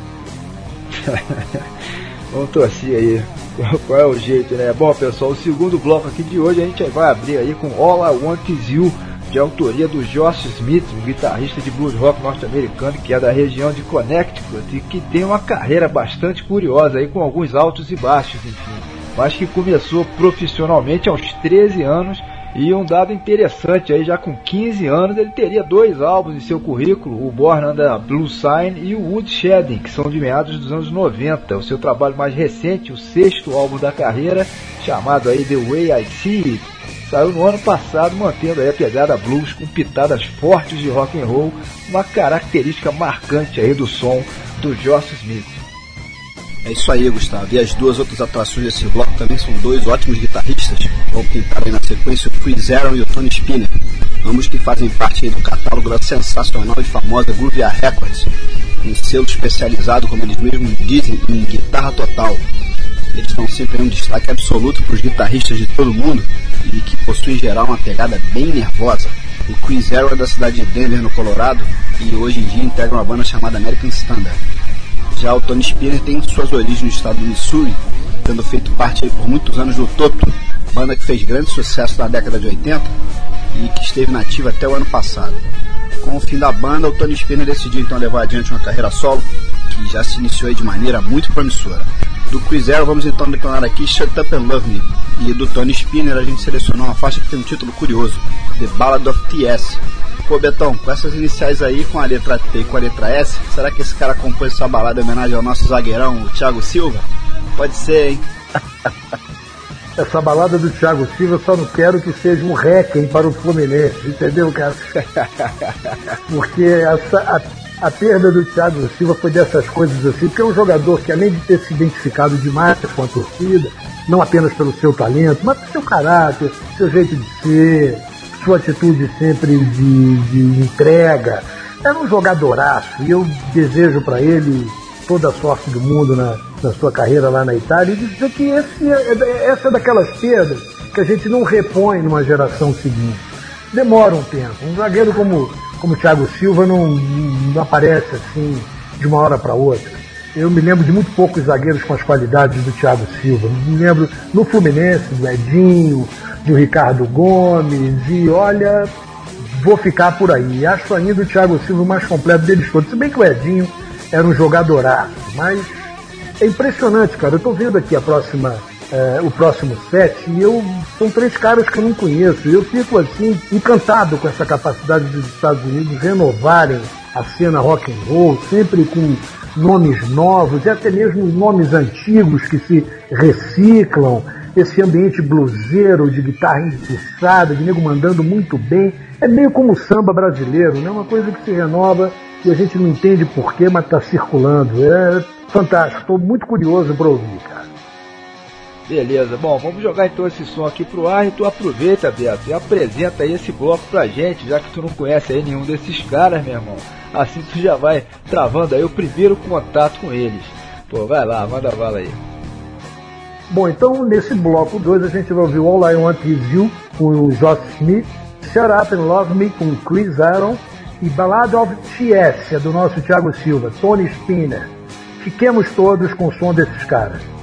(laughs) vamos torcer aí. (laughs) Qual é o jeito, né? Bom, pessoal, o segundo bloco aqui de hoje a gente vai abrir aí com All I Want Is You de autoria do Josh Smith, um guitarrista de blues rock norte-americano que é da região de Connecticut e que tem uma carreira bastante curiosa aí com alguns altos e baixos, enfim, mas que começou profissionalmente aos 13 anos e um dado interessante aí, já com 15 anos, ele teria dois álbuns em seu currículo, o Born Under Blue Sign e o Wood Shedding, que são de meados dos anos 90. O seu trabalho mais recente, o sexto álbum da carreira, chamado aí The Way I See It, saiu no ano passado, mantendo aí a pegada blues com pitadas fortes de rock and roll, uma característica marcante aí do som do Josh Smith. É isso aí, Gustavo. E as duas outras atrações desse bloco também são dois ótimos guitarristas. Vamos pintar aí na sequência o Chris Aaron e o Tony Spinner. Ambos que fazem parte do catálogo da sensacional e famosa Groovy Records, um selo especializado, como eles mesmos dizem, em guitarra total. Eles dão sempre um destaque absoluto para os guitarristas de todo mundo e que possuem em geral uma pegada bem nervosa. O Chris Aaron é da cidade de Denver, no Colorado, e hoje em dia integra uma banda chamada American Standard. Já o Tony Spinner tem suas origens no estado do Missouri, tendo feito parte por muitos anos do Toto, banda que fez grande sucesso na década de 80 e que esteve nativa até o ano passado. Com o fim da banda, o Tony Spinner decidiu então levar adiante uma carreira solo que já se iniciou de maneira muito promissora. Do Chris vamos então declarar aqui Shut Up and Love Me. E do Tony Spinner, a gente selecionou uma faixa que tem um título curioso: The Ballad of T.S. Pô, Betão, com essas iniciais aí, com a letra T e com a letra S, será que esse cara compôs sua balada em homenagem ao nosso zagueirão, o Thiago Silva? Pode ser, hein? (laughs) Essa balada do Thiago Silva eu só não quero que seja um requiem para o Fluminense, entendeu, cara? (laughs) Porque essa, a, a, perda do Thiago Silva foi dessas coisas assim, porque é um jogador que além de ter se identificado demais com a torcida, não apenas pelo seu talento, mas pelo seu caráter, seu jeito de ser, sua atitude sempre de, de entrega. Era um jogadoraço e eu desejo para ele toda a sorte do mundo na, na sua carreira lá na Itália e dizer que esse, é, essa é daquelas perdas que a gente não repõe numa geração seguinte. Demora um tempo. Um zagueiro como, como o Thiago Silva não, não aparece assim de uma hora para outra. Eu me lembro de muito poucos zagueiros com as qualidades do Thiago Silva. Me lembro no Fluminense, do Edinho, de Ricardo Gomes, e olha, vou ficar por aí. Acho ainda o Thiago Silva o mais completo deles todos. Se bem que o Edinho era um jogadoraço, mas é impressionante, cara. Eu tô vendo aqui a próxima, é, o próximo set e eu são três caras que eu não conheço. Eu fico assim encantado com essa capacidade dos Estados Unidos renovarem a cena rock and roll, sempre com nomes novos e até mesmo nomes antigos que se reciclam esse ambiente bluseiro, de guitarra empiçada, de nego mandando muito bem. É meio como o samba brasileiro, né? Uma coisa que se renova e a gente não entende porquê, mas está circulando. É fantástico, estou muito curioso para ouvir, cara. Beleza, bom, vamos jogar então esse som aqui pro ar e tu aproveita, Beto, e apresenta aí esse bloco pra gente, já que tu não conhece aí nenhum desses caras, meu irmão. Assim tu já vai travando aí o primeiro contato com eles. Pô, vai lá, manda bala aí. Bom, então nesse bloco 2 a gente vai ouvir All I Want Is You com o Josh Smith, Shut Up and Love Me com Chris Aaron e Ballad of T.S., é do nosso Thiago Silva, Tony Spinner. Fiquemos todos com o som desses caras.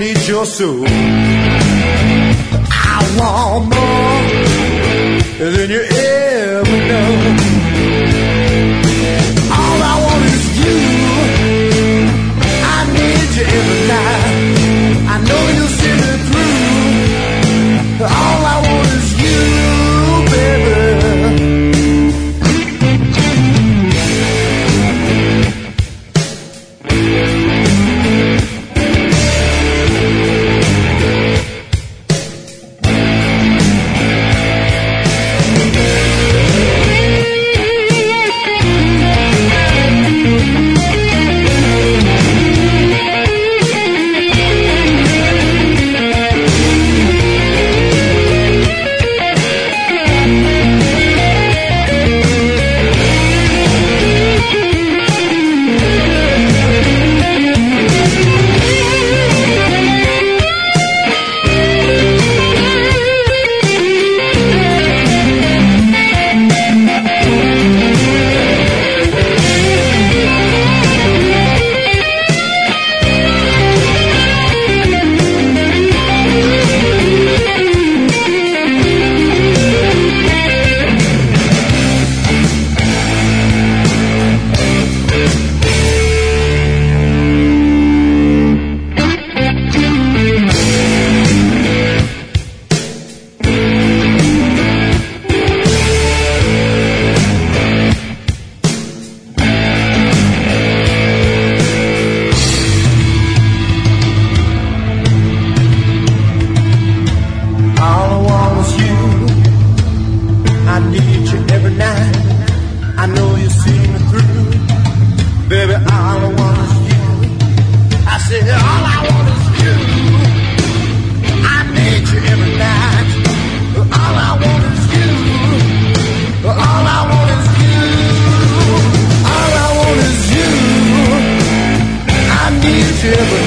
Need your soul.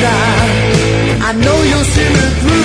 I know you'll see me through.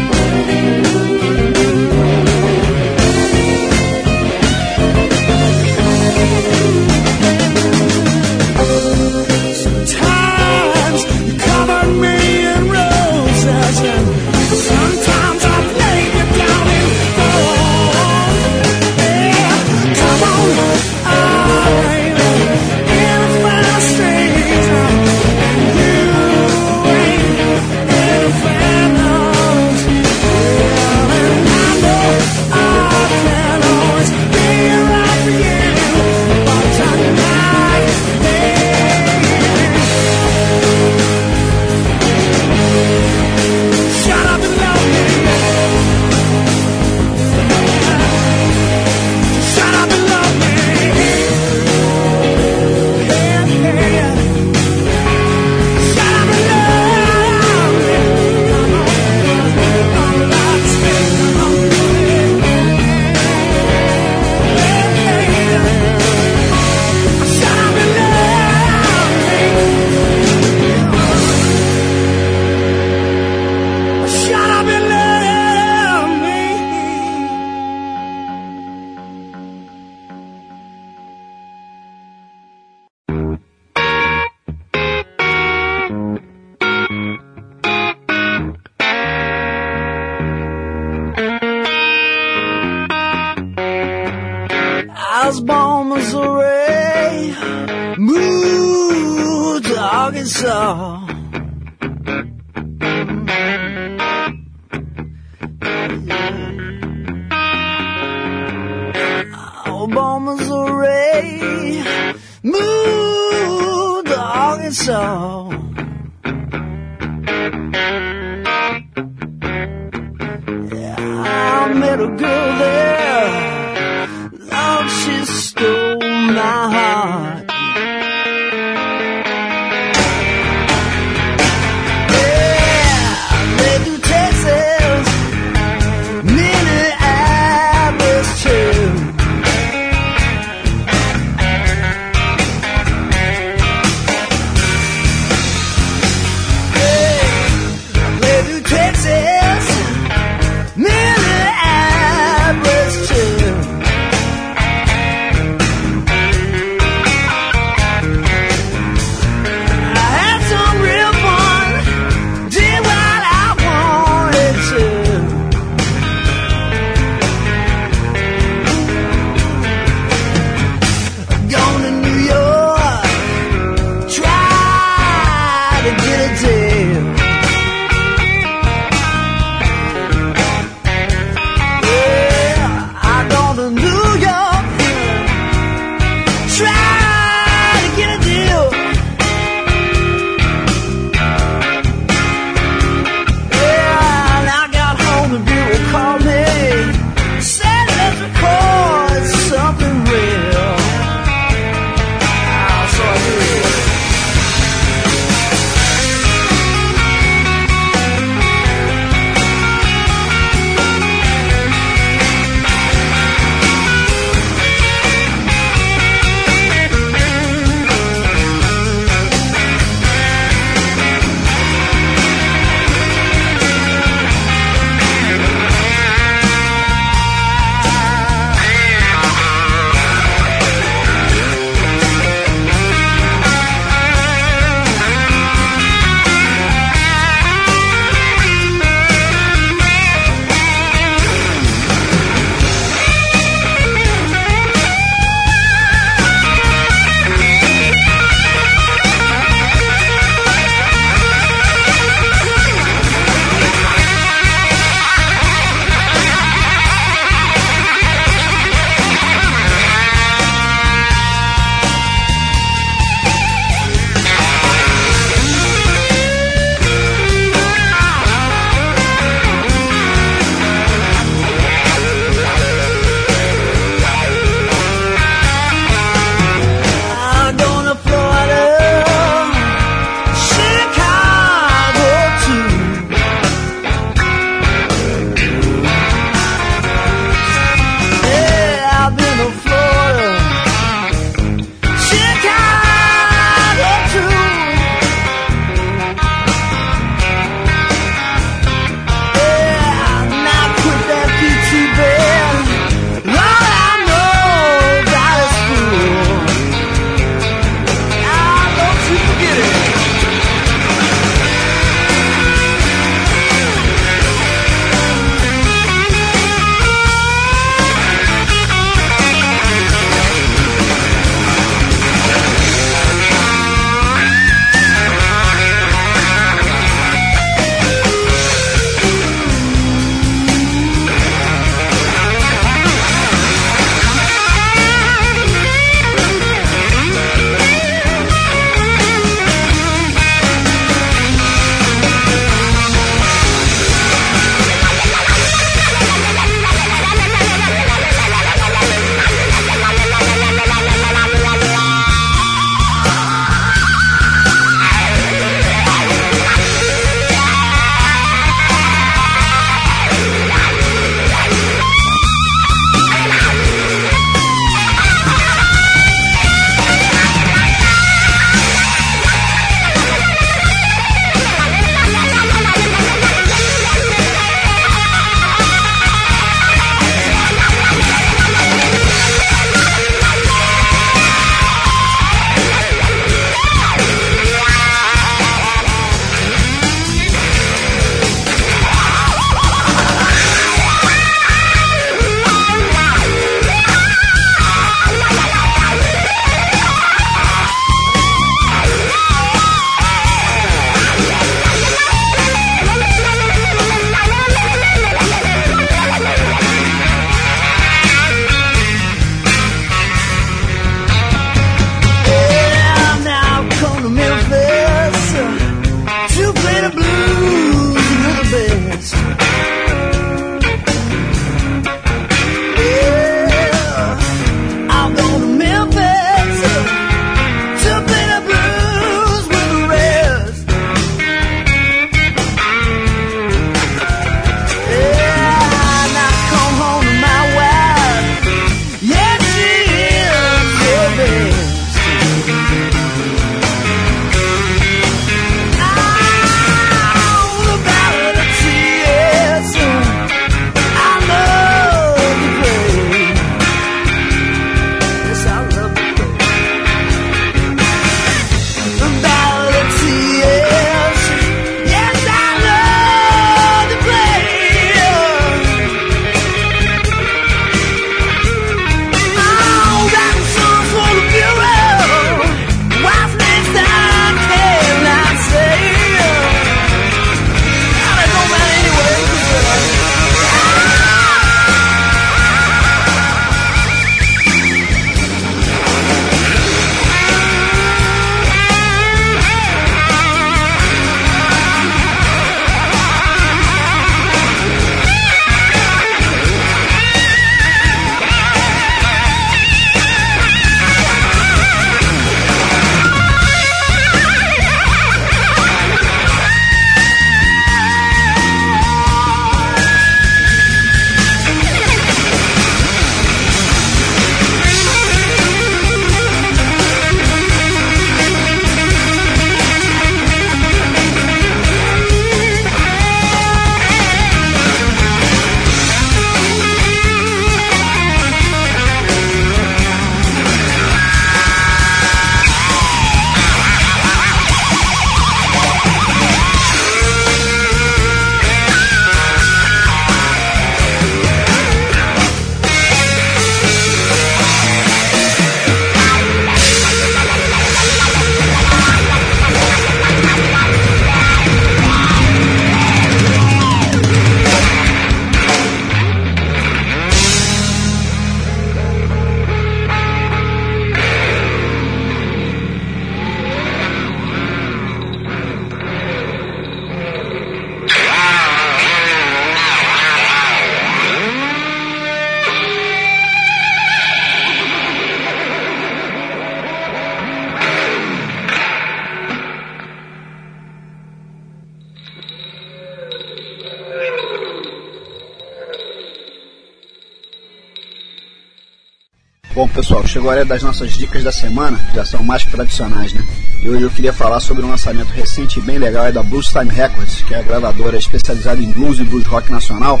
Pessoal, chegou a hora das nossas dicas da semana, que já são mais tradicionais, né? E hoje eu queria falar sobre um lançamento recente e bem legal é da Blues Time Records, que é a gravadora especializada em blues e blues rock nacional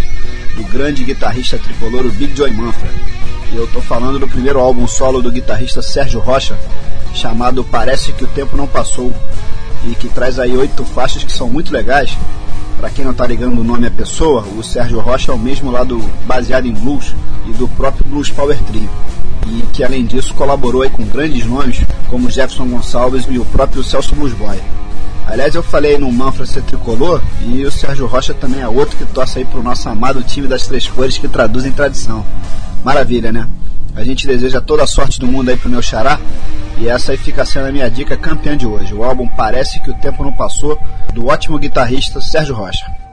do grande guitarrista tricolor Big Joy Manfred. E eu tô falando do primeiro álbum solo do guitarrista Sérgio Rocha, chamado Parece que o Tempo Não Passou, e que traz aí oito faixas que são muito legais. Para quem não tá ligando o nome à pessoa, o Sérgio Rocha é o mesmo lá do Baseado em Blues e do próprio Blues Power Trio e que além disso colaborou aí com grandes nomes como Jefferson Gonçalves e o próprio Celso Bluesboy. Aliás, eu falei no Manfra ser tricolor e o Sérgio Rocha também é outro que torce aí pro nosso amado time das três cores que traduzem tradição. Maravilha, né? A gente deseja toda a sorte do mundo aí pro meu xará e essa aí fica sendo a minha dica campeã de hoje. O álbum Parece que o Tempo Não Passou, do ótimo guitarrista Sérgio Rocha.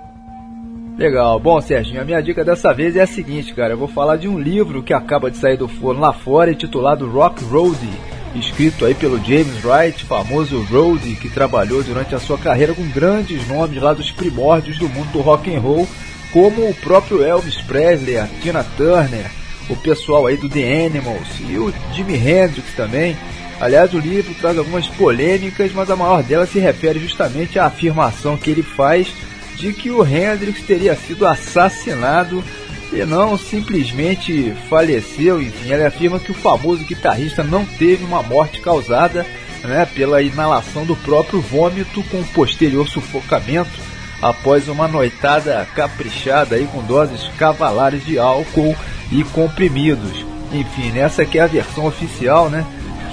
Legal. Bom, Serginho, a minha dica dessa vez é a seguinte, cara. Eu vou falar de um livro que acaba de sair do forno lá fora, intitulado Rock Roadie, escrito aí pelo James Wright, famoso roadie que trabalhou durante a sua carreira com grandes nomes lá dos primórdios do mundo do rock and roll, como o próprio Elvis Presley, a Tina Turner, o pessoal aí do The Animals e o Jimi Hendrix também. Aliás, o livro traz algumas polêmicas, mas a maior delas se refere justamente à afirmação que ele faz de que o Hendrix teria sido assassinado e não simplesmente faleceu. Enfim, ele afirma que o famoso guitarrista não teve uma morte causada né, pela inalação do próprio vômito com posterior sufocamento após uma noitada caprichada aí com doses cavalares de álcool e comprimidos. Enfim, essa é a versão oficial, né?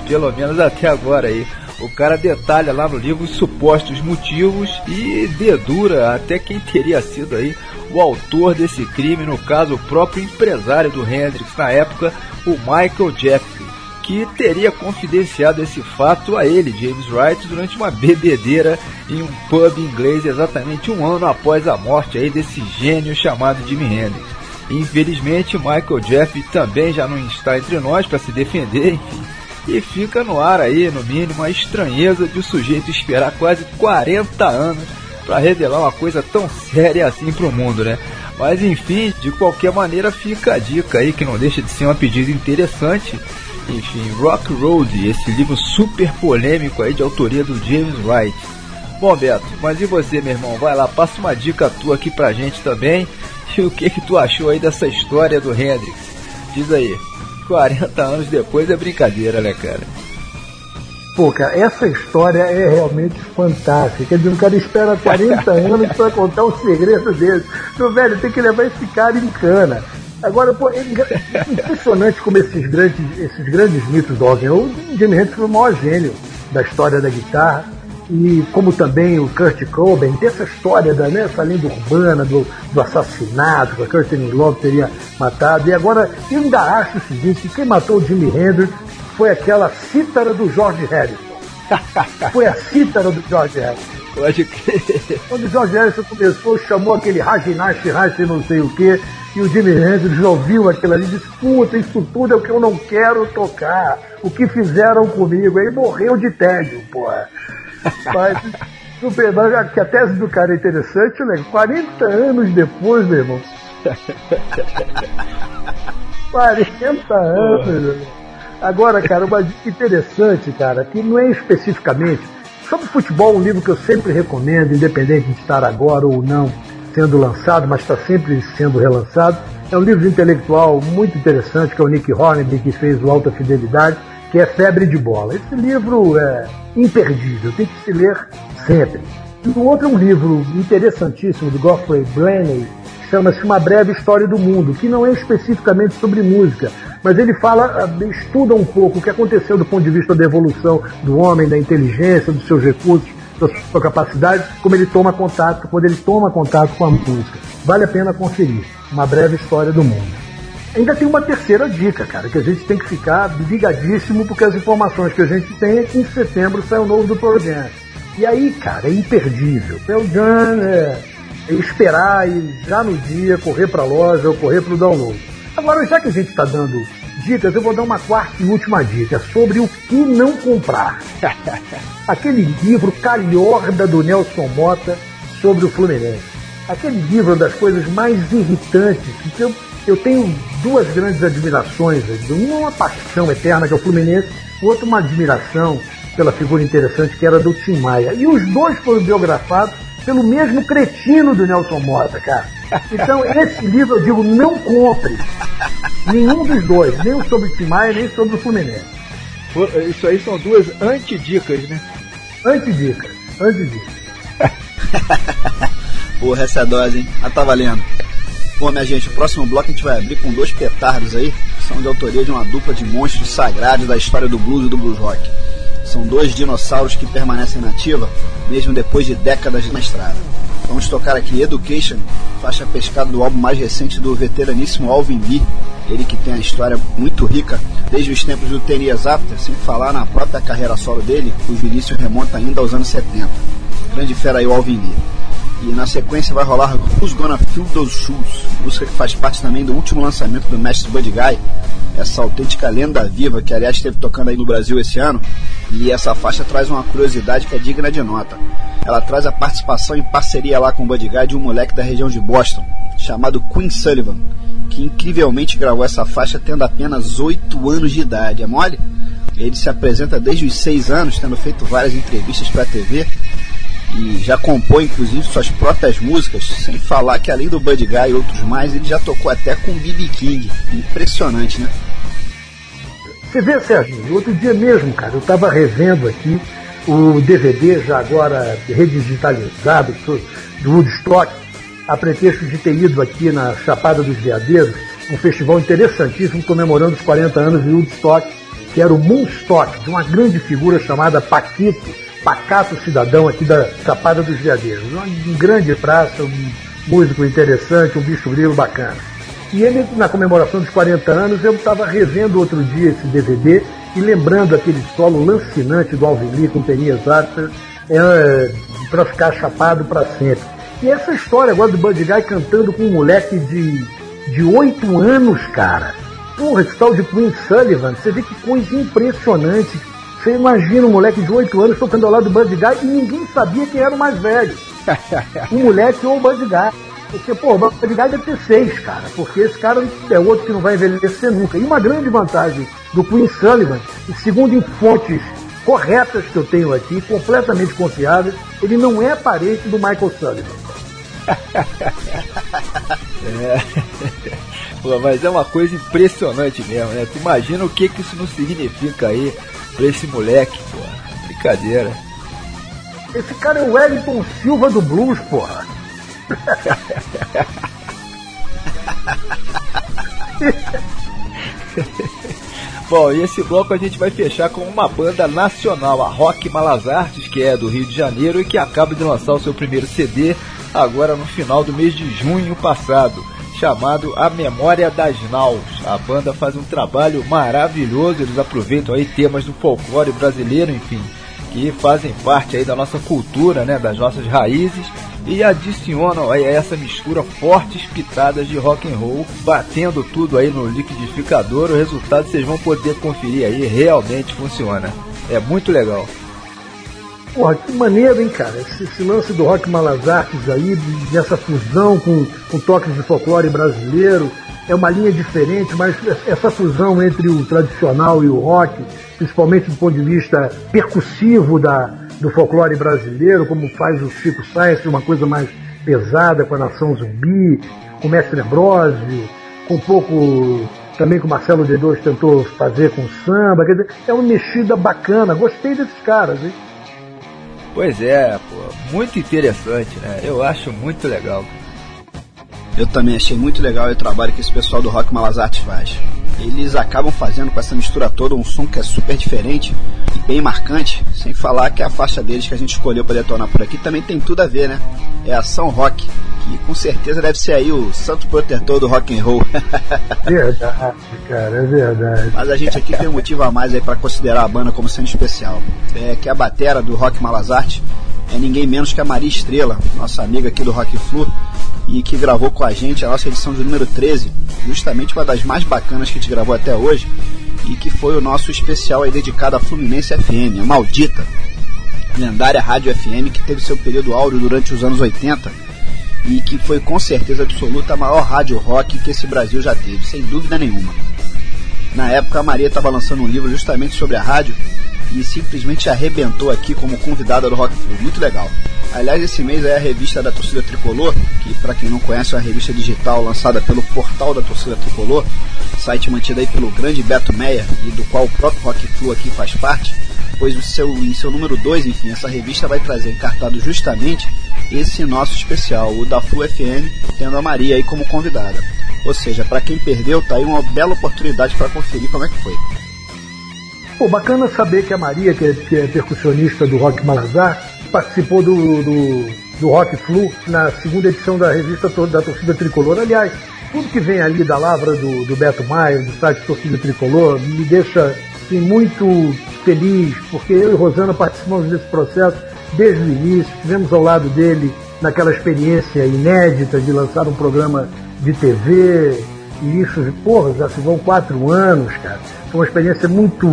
Pelo menos até agora aí. O cara detalha lá no livro os supostos motivos e dedura até quem teria sido aí o autor desse crime, no caso o próprio empresário do Hendrix na época, o Michael Jeffrey, que teria confidenciado esse fato a ele, James Wright, durante uma bebedeira em um pub inglês exatamente um ano após a morte aí desse gênio chamado Jimi Hendrix. Infelizmente, Michael Jeffrey também já não está entre nós para se defender, enfim e fica no ar aí, no mínimo, a estranheza de o sujeito esperar quase 40 anos para revelar uma coisa tão séria assim para o mundo, né? Mas enfim, de qualquer maneira fica a dica aí que não deixa de ser uma pedida interessante. Enfim, Rock Road, esse livro super polêmico aí de autoria do James Wright. Bom, Beto, mas e você, meu irmão? Vai lá, passa uma dica tua aqui pra gente também. (laughs) E o que que tu achou aí dessa história do Hendrix? Diz aí. 40 anos depois é brincadeira, né, cara? Pô, cara, essa história é realmente fantástica. Quer dizer, o cara espera 40 (laughs) anos para contar um segredo desse. Meu velho, tem que levar esse cara em cana. Agora, pô, é impressionante como esses grandes, esses grandes mitos do rock O Jimi Hendrix foi o maior gênio da história da guitarra e como também o Kurt Cobain, tem essa história da né, essa lenda urbana do, do assassinato que a Courtney Love teria matado. E agora eu ainda acho o seguinte, que quem matou o Jimi Hendrix foi aquela cítara do George Harrison. (laughs) foi a cítara do George Harrison. Pode crer. (laughs) Quando o George Harrison começou, chamou aquele Rajinash Rash não sei o que, e o Jimi Hendrix ouviu aquilo ali disse, puta, isso tudo é o que eu não quero tocar. O que fizeram comigo? Aí morreu de tédio, porra. Mas, super, mas que a tese do cara é interessante, né? 40 anos depois, meu irmão. (laughs) 40 anos, meu irmão. Agora, cara, uma dica interessante, cara, que não é especificamente sobre futebol, um livro que eu sempre recomendo, independente de estar agora ou não sendo lançado, mas está sempre sendo relançado. É um livro intelectual muito interessante, que é o Nick Hornby, que fez o Alta Fidelidade que é Febre de Bola. Esse livro é imperdível, tem que se ler sempre. E o outro é um livro interessantíssimo de Godfrey Blaney, chama-se Uma Breve História do Mundo, que não é especificamente sobre música, mas ele fala, ah, estuda um pouco o que aconteceu do ponto de vista da evolução do homem, da inteligência, dos seus recursos, da sua capacidade, como ele toma contato, quando ele toma contato com a música. Vale a pena conferir. Uma breve história do mundo. Ainda tem uma terceira dica, cara, que a gente tem que ficar ligadíssimo, porque as informações que a gente tem é que em setembro sai o novo do Pearl Jam. E aí, cara, é imperdível. Pearl Jam é, é esperar e já no dia correr para a loja ou correr para o download. Agora, já que a gente está dando dicas, eu vou dar uma quarta e última dica sobre o que não comprar. (laughs) Aquele livro calhorda do Nelson Mota sobre o Fluminense. Aquele livro é das coisas mais irritantes que eu eu tenho duas grandes admirações, uma uma paixão eterna que é o Fluminense, outra uma admiração pela figura interessante que era do Tim Maia. E os dois foram biografados pelo mesmo cretino do Nelson Mota, cara. Então, esse livro eu digo, não compre. Nenhum dos dois, nem o sobre o Tim Maia, nem sobre o Fluminense. Isso aí são duas antidicas, né? Antidicas, antidicas. (laughs) Porra, essa é a dose, hein? Ah, tá valendo. Bom, minha gente, o próximo bloco a gente vai abrir com dois petardos aí, que são de autoria de uma dupla de monstros sagrados da história do blues e do blues rock. São dois dinossauros que permanecem nativa, mesmo depois de décadas na estrada. Vamos tocar aqui Education, faixa pescada do álbum mais recente do veteraníssimo Alvin Lee, ele que tem a história muito rica desde os tempos do Ten Years After, sem falar na própria carreira solo dele, cujo início remonta ainda aos anos 70. Grande fera aí o Alvin Lee. E na sequência vai rolar Who's Gonna Fill Those Shoes, música que faz parte também do último lançamento do mestre Buddy Guy, essa autêntica lenda viva que aliás esteve tocando aí no Brasil esse ano. E essa faixa traz uma curiosidade que é digna de nota. Ela traz a participação em parceria lá com o Buddy Guy de um moleque da região de Boston, chamado Quinn Sullivan, que incrivelmente gravou essa faixa tendo apenas 8 anos de idade. É mole? Ele se apresenta desde os 6 anos, tendo feito várias entrevistas para a TV e já compõe inclusive suas próprias músicas, sem falar que além do Buddy Guy e outros mais, ele já tocou até com B.B. King. Impressionante, né? Você vê, Sérgio, outro dia mesmo, cara, eu estava revendo aqui o DVD já agora redigitalizado do Woodstock, a pretexto de ter ido aqui na Chapada dos Veadeiros, um festival interessantíssimo comemorando os 40 anos de Woodstock, que era o Moonstock, de uma grande figura chamada Paquito, pacato cidadão aqui da Chapada dos Veadeiros. Um grande praça, um músico interessante, um bicho grilo bacana. E ele, na comemoração dos 40 anos, eu estava revendo outro dia esse DVD e lembrando aquele solo lancinante do Alvin Lee com Tenias Arthur, é, para ficar chapado para sempre. E essa história agora do Buddy Guy cantando com um moleque de, de 8 anos, cara. Porra, esse tal de Queen Sullivan, você vê que coisa impressionante. Você imagina um moleque de 8 anos tocando ao lado do Buddy Guy e ninguém sabia quem era o mais velho. (laughs) o moleque ou o Buddy Guy. Porque, pô, o Buddy Guy deve ter 6, cara. Porque esse cara é outro que não vai envelhecer nunca. E uma grande vantagem do Queen Sullivan, segundo em fontes corretas que eu tenho aqui, completamente confiáveis, ele não é parente do Michael Sullivan. (laughs) (laughs) é. Pô, mas é uma coisa impressionante mesmo, né? Tu imagina o que, que isso não significa aí pra esse moleque, pô. Brincadeira. Esse cara é o Wellington Silva do Blues, porra. (laughs) Bom, e esse bloco a gente vai fechar com uma banda nacional, a Rock Malas Artes, que é do Rio de Janeiro e que acaba de lançar o seu primeiro CD agora no final do mês de junho passado, chamado A Memória das Naus. A banda faz um trabalho maravilhoso, eles aproveitam aí temas do folclore brasileiro, enfim, que fazem parte aí da nossa cultura, né, das nossas raízes e adicionam aí essa mistura fortes pitadas de rock and roll, batendo tudo aí no liquidificador. O resultado vocês vão poder conferir aí, realmente funciona. É muito legal. Porra, que maneiro, hein, cara? Esse, esse lance do rock malas artes aí, dessa fusão com, com toques de folclore brasileiro, é uma linha diferente, mas essa fusão entre o tradicional e o rock, principalmente do ponto de vista percussivo da, do folclore brasileiro, como faz o Chico Sainz, uma coisa mais pesada com a Nação Zumbi, com o Mestre Ambrosio, com um pouco também que o Marcelo D2 tentou fazer com samba, quer dizer, é uma mexida bacana, gostei desses caras, hein? Pois é, pô, muito interessante, né? Eu acho muito legal. Eu também achei muito legal o trabalho que esse pessoal do Rock Malazarte faz. Eles acabam fazendo com essa mistura toda um som que é super diferente e bem marcante, sem falar que a faixa deles que a gente escolheu para detonar por aqui também tem tudo a ver, né? É ação rock, que com certeza deve ser aí o santo protetor do rock and roll. (laughs) verdade, cara, é verdade. Mas a gente aqui tem um motivo a mais aí para considerar a banda como sendo especial. É que a batera do Rock Malazarte é ninguém menos que a Maria Estrela, nossa amiga aqui do Rock Flu, e que gravou com a gente a nossa edição de número 13, justamente uma das mais bacanas que a gente gravou até hoje, e que foi o nosso especial aí dedicado à Fluminense FM, a maldita, lendária rádio FM que teve seu período áureo durante os anos 80 e que foi com certeza absoluta a maior rádio rock que esse Brasil já teve, sem dúvida nenhuma. Na época a Maria estava lançando um livro justamente sobre a rádio e simplesmente arrebentou aqui como convidada do Rock Flu. Muito legal. Aliás, esse mês é a revista da Torcida Tricolor, que para quem não conhece é uma revista digital lançada pelo portal da Torcida Tricolor, site mantido aí pelo grande Beto Meia e do qual o próprio Rock Flu aqui faz parte, pois o seu, em seu número 2, enfim, essa revista vai trazer encartado justamente esse nosso especial, o da Flu FM, tendo a Maria aí como convidada. Ou seja, para quem perdeu, tá aí uma bela oportunidade para conferir como é que foi. Pô, bacana saber que a Maria, que é, que é percussionista do Rock Malazar, participou do, do, do, Rock Flu na segunda edição da revista da Torcida Tricolor. Aliás, tudo que vem ali da lavra do, do Beto Maia, do site Torcida Tricolor, me deixa assim, muito feliz, porque eu e Rosana participamos desse processo desde o início, estivemos ao lado dele naquela experiência inédita de lançar um programa de TV, e isso, porra, já se vão quatro anos, cara. Foi uma experiência muito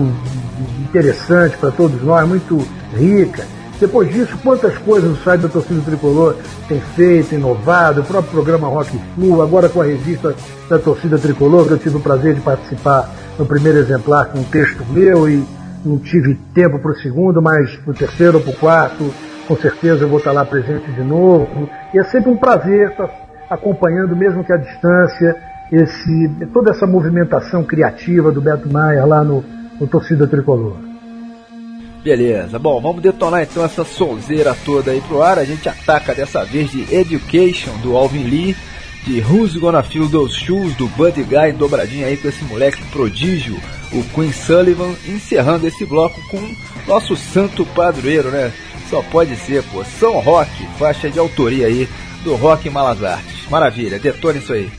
interessante para todos nós, muito rica. Depois disso, quantas coisas o site da Torcida Tricolor tem feito, inovado, o próprio programa Rock Flu, agora com a revista da Torcida Tricolor, que eu tive o prazer de participar no primeiro exemplar com um texto meu e não tive tempo para o segundo, mas para o terceiro ou para o quarto, com certeza eu vou estar lá presente de novo. E é sempre um prazer estar acompanhando, mesmo que à distância, esse, toda essa movimentação criativa do Beto Maia lá no, no Torcida Tricolor. Beleza, bom, vamos detonar então essa sonzeira toda aí pro ar. A gente ataca dessa vez de Education do Alvin Lee, de Who's Gonna Fill Those Shoes do Buddy Guy, dobradinha aí com esse moleque prodígio, o Queen Sullivan, encerrando esse bloco com nosso santo padroeiro, né? Só pode ser, pô, São Rock, faixa de autoria aí do Rock Malas Artes. Maravilha, detona isso aí.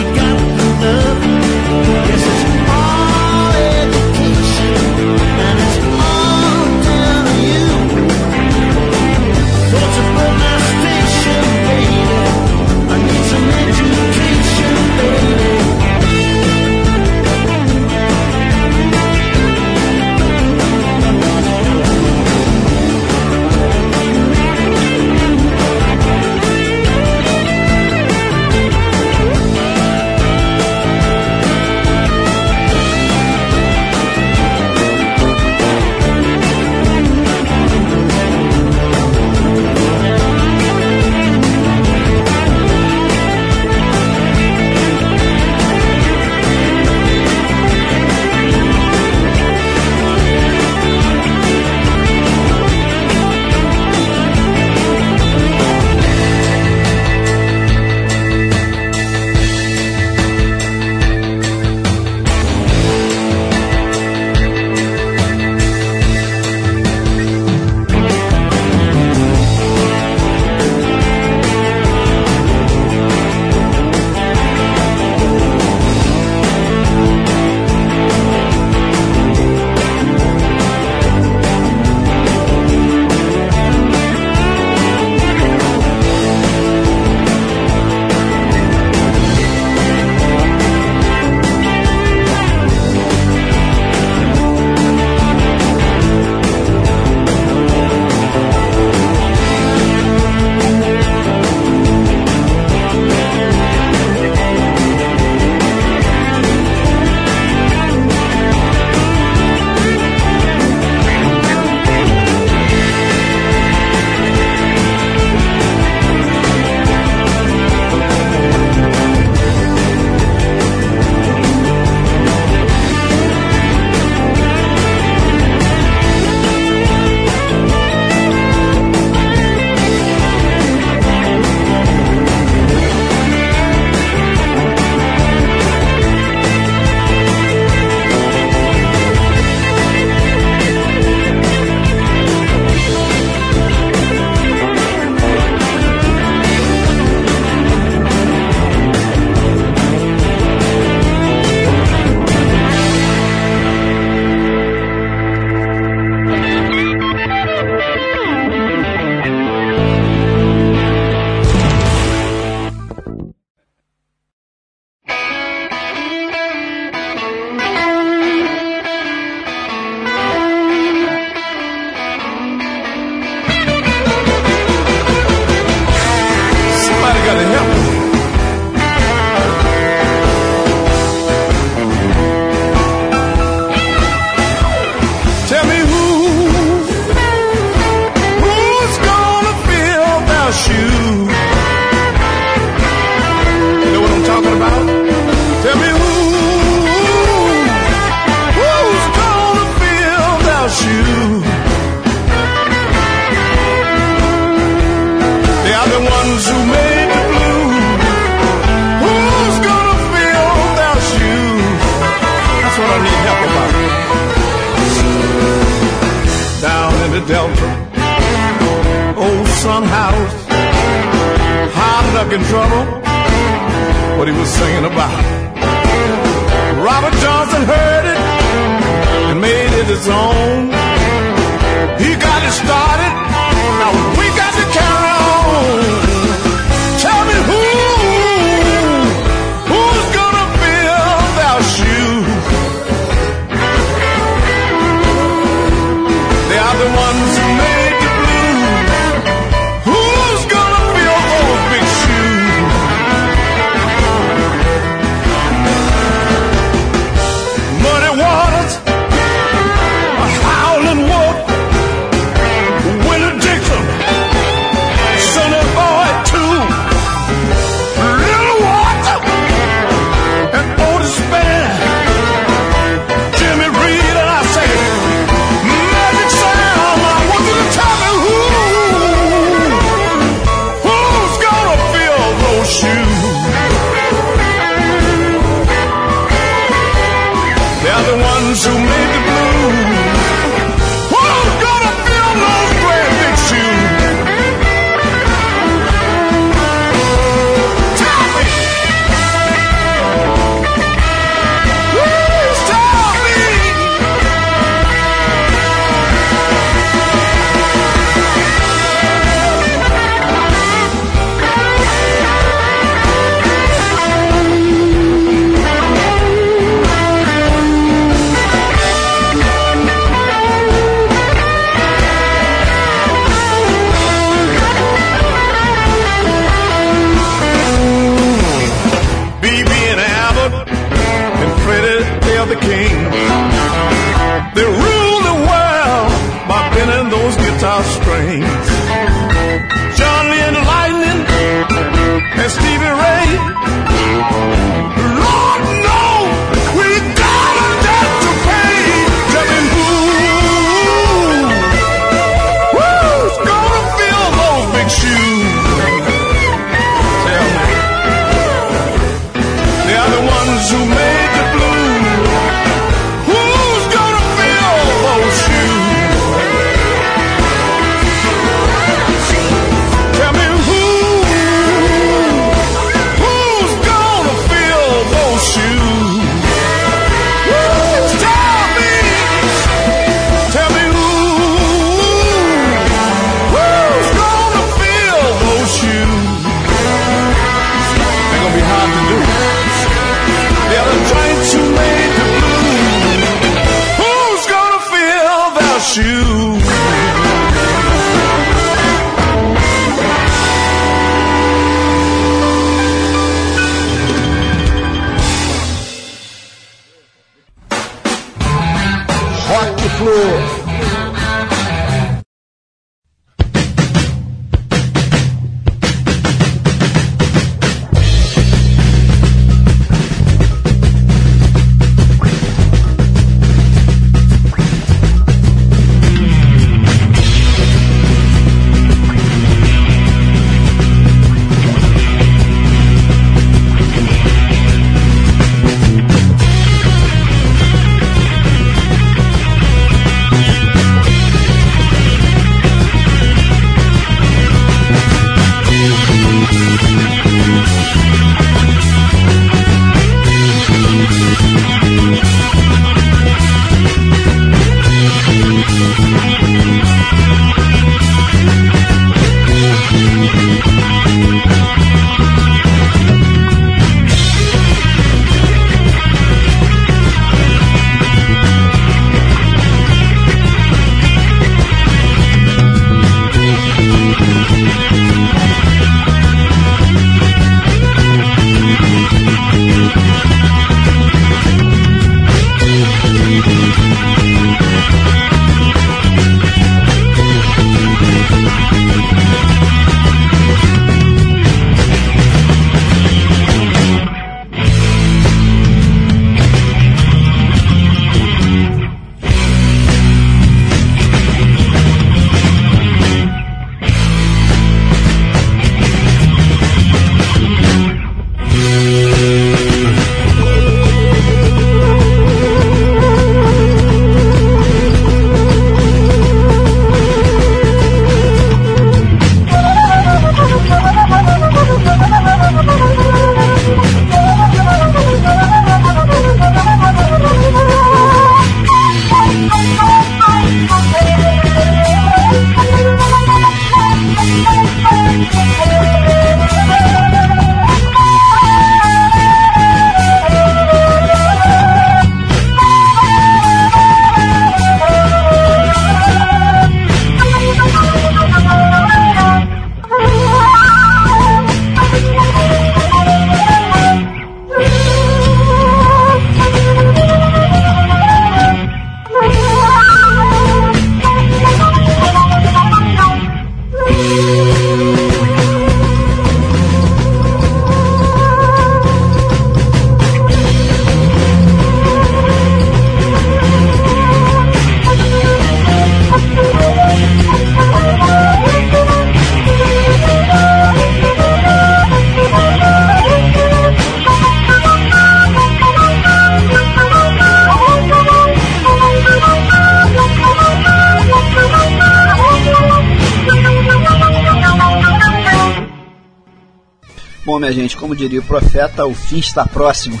Como diria o profeta, o fim está próximo.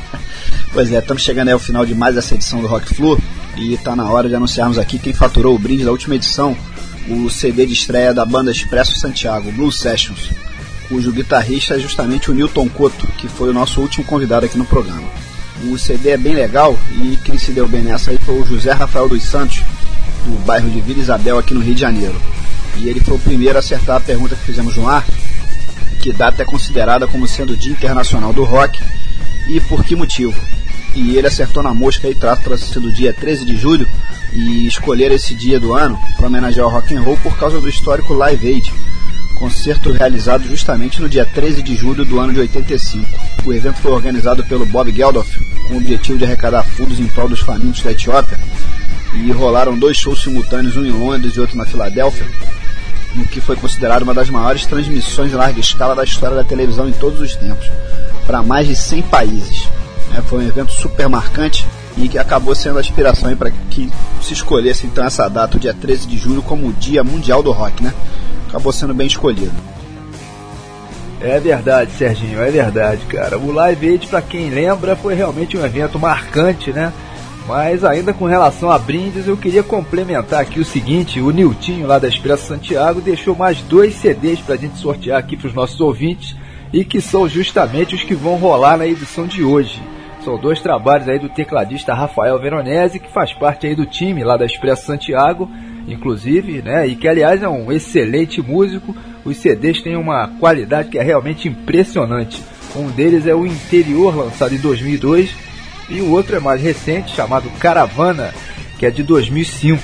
(laughs) pois é, estamos chegando ao final de mais essa edição do Rock Flu e está na hora de anunciarmos aqui quem faturou o brinde da última edição, o CD de estreia da banda Expresso Santiago, Blue Sessions, cujo guitarrista é justamente o Newton Couto, que foi o nosso último convidado aqui no programa. O CD é bem legal e quem se deu bem nessa aí foi o José Rafael dos Santos, do bairro de Vila Isabel, aqui no Rio de Janeiro. E ele foi o primeiro a acertar a pergunta que fizemos no ar, que data é considerada como sendo o Dia Internacional do Rock e por que motivo. E ele acertou na mosca e trata-se do dia 13 de julho e escolher esse dia do ano para homenagear o rock and roll por causa do histórico Live Aid, concerto realizado justamente no dia 13 de julho do ano de 85. O evento foi organizado pelo Bob Geldof com o objetivo de arrecadar fundos em prol dos famintos da Etiópia e rolaram dois shows simultâneos, um em Londres e outro na Filadélfia, no que foi considerado uma das maiores transmissões em larga escala da história da televisão em todos os tempos, para mais de 100 países. É, foi um evento super marcante e que acabou sendo a inspiração para que se escolhesse então essa data, o dia 13 de julho, como o Dia Mundial do Rock, né? Acabou sendo bem escolhido. É verdade, Serginho, é verdade, cara. O Live Aid, para quem lembra, foi realmente um evento marcante, né? Mas ainda com relação a brindes, eu queria complementar aqui o seguinte: o Niltinho lá da Expresso Santiago deixou mais dois CDs para a gente sortear aqui para os nossos ouvintes e que são justamente os que vão rolar na edição de hoje. São dois trabalhos aí do tecladista Rafael Veronese, que faz parte aí do time lá da Expresso Santiago, inclusive, né? E que aliás é um excelente músico. Os CDs têm uma qualidade que é realmente impressionante. Um deles é o Interior, lançado em 2002 e o outro é mais recente, chamado Caravana, que é de 2005.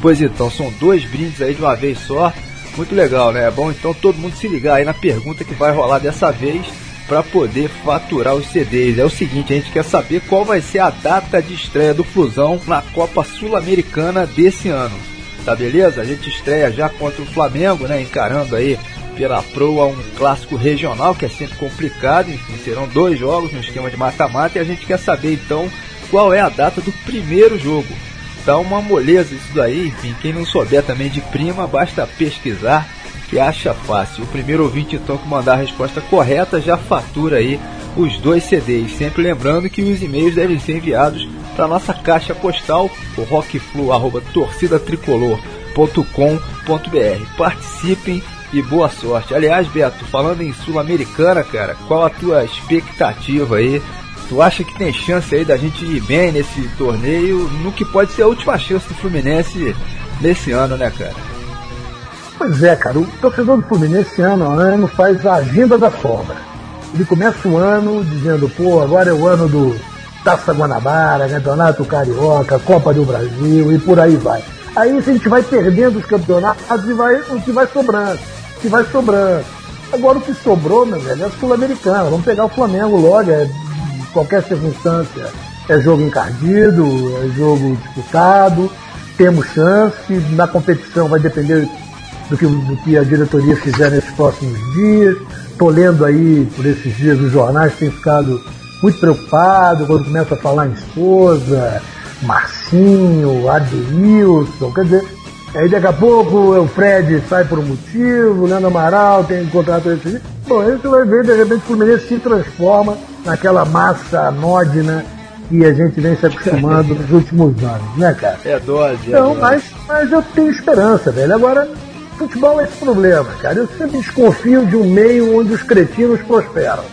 Pois então, são dois brindes aí de uma vez só. Muito legal, né? É bom então todo mundo se ligar aí na pergunta que vai rolar dessa vez para poder faturar os CDs. É o seguinte, a gente quer saber qual vai ser a data de estreia do Flusão na Copa Sul-Americana desse ano. Tá beleza? A gente estreia já contra o Flamengo, né? Encarando aí pela proa um clássico regional que é sempre complicado, enfim, serão dois jogos no esquema de mata-mata e a gente quer saber então qual é a data do primeiro jogo. Tá uma moleza isso daí, enfim, quem não souber também de prima, basta pesquisar que acha fácil. O primeiro ouvinte então que mandar a resposta correta já fatura aí os dois CDs. Sempre lembrando que os e-mails devem ser enviados para nossa caixa postal, o rockflu@torcidatricolor.com.br. Participem e boa sorte. Aliás, Beto, falando em Sul-Americana, cara, qual a tua expectativa aí? Tu acha que tem chance aí da gente ir bem nesse torneio, no que pode ser a última chance do Fluminense nesse ano, né, cara? Pois é, cara, o torcedor do Fluminense ano a ano faz a agenda da sobra. Ele começa o ano dizendo, pô, agora é o ano do Taça Guanabara, Campeonato Carioca, Copa do Brasil e por aí vai. Aí a gente vai perdendo os campeonatos e vai, o que vai sobrando que vai sobrando. Agora o que sobrou, meu velho, é sul-americano. Vamos pegar o Flamengo logo, é, em qualquer circunstância. É jogo encardido, é jogo disputado, temos chance, na competição vai depender do que, do que a diretoria fizer nesses próximos dias. Estou lendo aí por esses dias os jornais têm ficado muito preocupado quando começa a falar em esposa, Marcinho, Adeilson, quer dizer, Aí daqui a pouco o Fred sai por um motivo, o Leandro Amaral tem um contrato esse. Bom, aí você vai ver, de repente o Fluminense se transforma naquela massa anódina que a gente vem se acostumando nos últimos anos, né, cara? É dose, é Então, mas, mas eu tenho esperança, velho. Agora, futebol é esse problema, cara. Eu sempre desconfio de um meio onde os cretinos prosperam.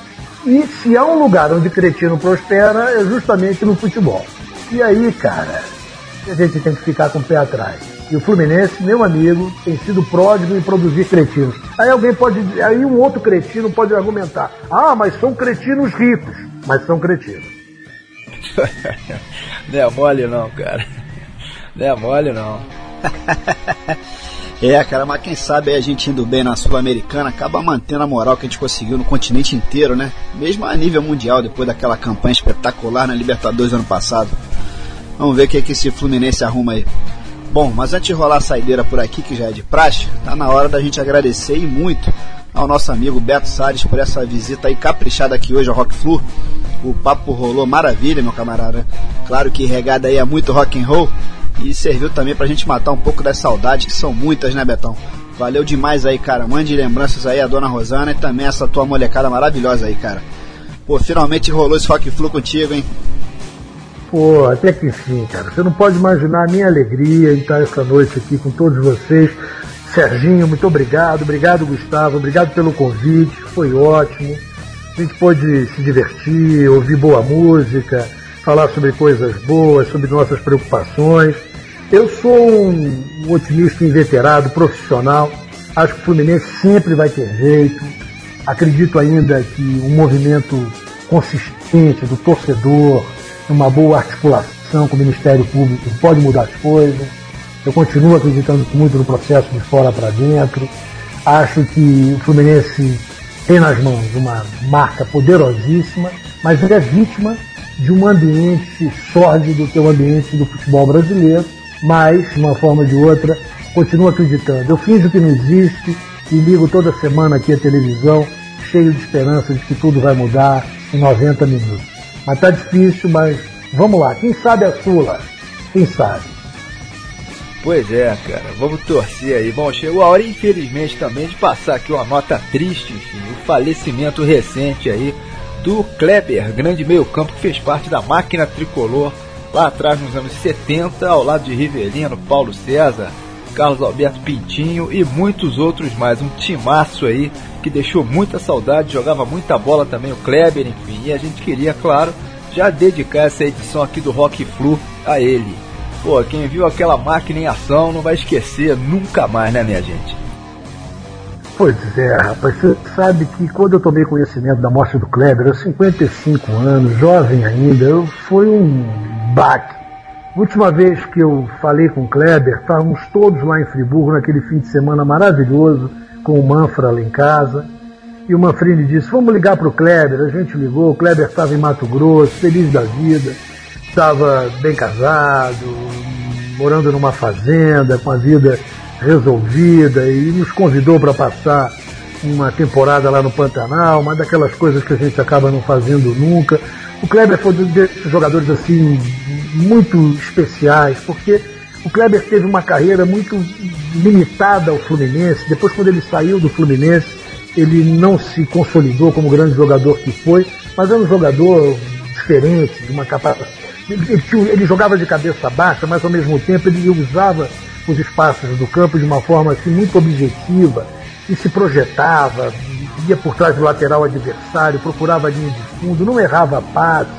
E se há um lugar onde cretino prospera, é justamente no futebol. E aí, cara, a gente tem que ficar com o pé atrás. E o Fluminense, meu amigo, tem sido pródigo em produzir cretinos. Aí alguém pode, aí um outro cretino pode argumentar: ah, mas são cretinos ricos, mas são cretinos. (laughs) não é mole não, cara. Não é mole não. (laughs) é, cara, mas quem sabe a gente indo bem na Sul-Americana acaba mantendo a moral que a gente conseguiu no continente inteiro, né? Mesmo a nível mundial, depois daquela campanha espetacular na Libertadores ano passado. Vamos ver o que, é que esse Fluminense arruma aí. Bom, mas antes de rolar a saideira por aqui, que já é de praxe, tá na hora da gente agradecer e muito ao nosso amigo Beto Salles por essa visita aí caprichada aqui hoje ao Rock Flu. O papo rolou maravilha, meu camarada. Claro que regada aí é muito rock and roll e serviu também pra gente matar um pouco das saudades, que são muitas, né, Betão? Valeu demais aí, cara. Mande lembranças aí a dona Rosana e também essa tua molecada maravilhosa aí, cara. Pô, finalmente rolou esse rock flu contigo, hein? Pô, até que enfim, cara. Você não pode imaginar a minha alegria em estar essa noite aqui com todos vocês. Serginho, muito obrigado. Obrigado, Gustavo. Obrigado pelo convite. Foi ótimo. A gente pôde se divertir, ouvir boa música, falar sobre coisas boas, sobre nossas preocupações. Eu sou um, um otimista inveterado, profissional. Acho que o Fluminense sempre vai ter jeito. Acredito ainda que um movimento consistente do torcedor, uma boa articulação com o Ministério Público pode mudar as coisas. Eu continuo acreditando muito no processo de fora para dentro. Acho que o Fluminense tem nas mãos uma marca poderosíssima, mas ele é vítima de um ambiente sórdido que é o ambiente do futebol brasileiro, mas, de uma forma ou de outra, continuo acreditando. Eu finjo que não existe e ligo toda semana aqui a televisão, cheio de esperança de que tudo vai mudar em 90 minutos. Mas tá difícil, mas vamos lá. Quem sabe a Sula? Quem sabe? Pois é, cara, vamos torcer aí. Bom, chegou a hora, infelizmente, também de passar aqui uma nota triste, enfim, o falecimento recente aí do Kleber, grande meio-campo que fez parte da máquina tricolor lá atrás nos anos 70, ao lado de Rivelino, Paulo César, Carlos Alberto Pintinho e muitos outros mais. Um timaço aí que deixou muita saudade, jogava muita bola também o Kleber, enfim, e a gente queria, claro, já dedicar essa edição aqui do Rock Flu a ele. Pô, quem viu aquela máquina em ação não vai esquecer nunca mais, né, minha gente? Pois é, rapaz, você sabe que quando eu tomei conhecimento da morte do Kleber, aos 55 anos, jovem ainda, eu, foi um baque. Última vez que eu falei com o Kleber, estávamos todos lá em Friburgo naquele fim de semana maravilhoso, com o Manfra lá em casa. E o Manfrini disse: Vamos ligar para o Kleber. A gente ligou, o Kleber estava em Mato Grosso, feliz da vida, estava bem casado, morando numa fazenda, com a vida resolvida, e nos convidou para passar uma temporada lá no Pantanal, uma daquelas coisas que a gente acaba não fazendo nunca. O Kleber foi um desses jogadores assim muito especiais, porque o Kleber teve uma carreira muito limitada ao Fluminense. Depois, quando ele saiu do Fluminense, ele não se consolidou como grande jogador que foi, mas era um jogador diferente, de uma capacidade. Ele, ele, jogava de cabeça baixa, mas ao mesmo tempo ele usava os espaços do campo de uma forma assim, muito objetiva e se projetava, ia por trás do lateral adversário, procurava a linha de fundo, não errava passe,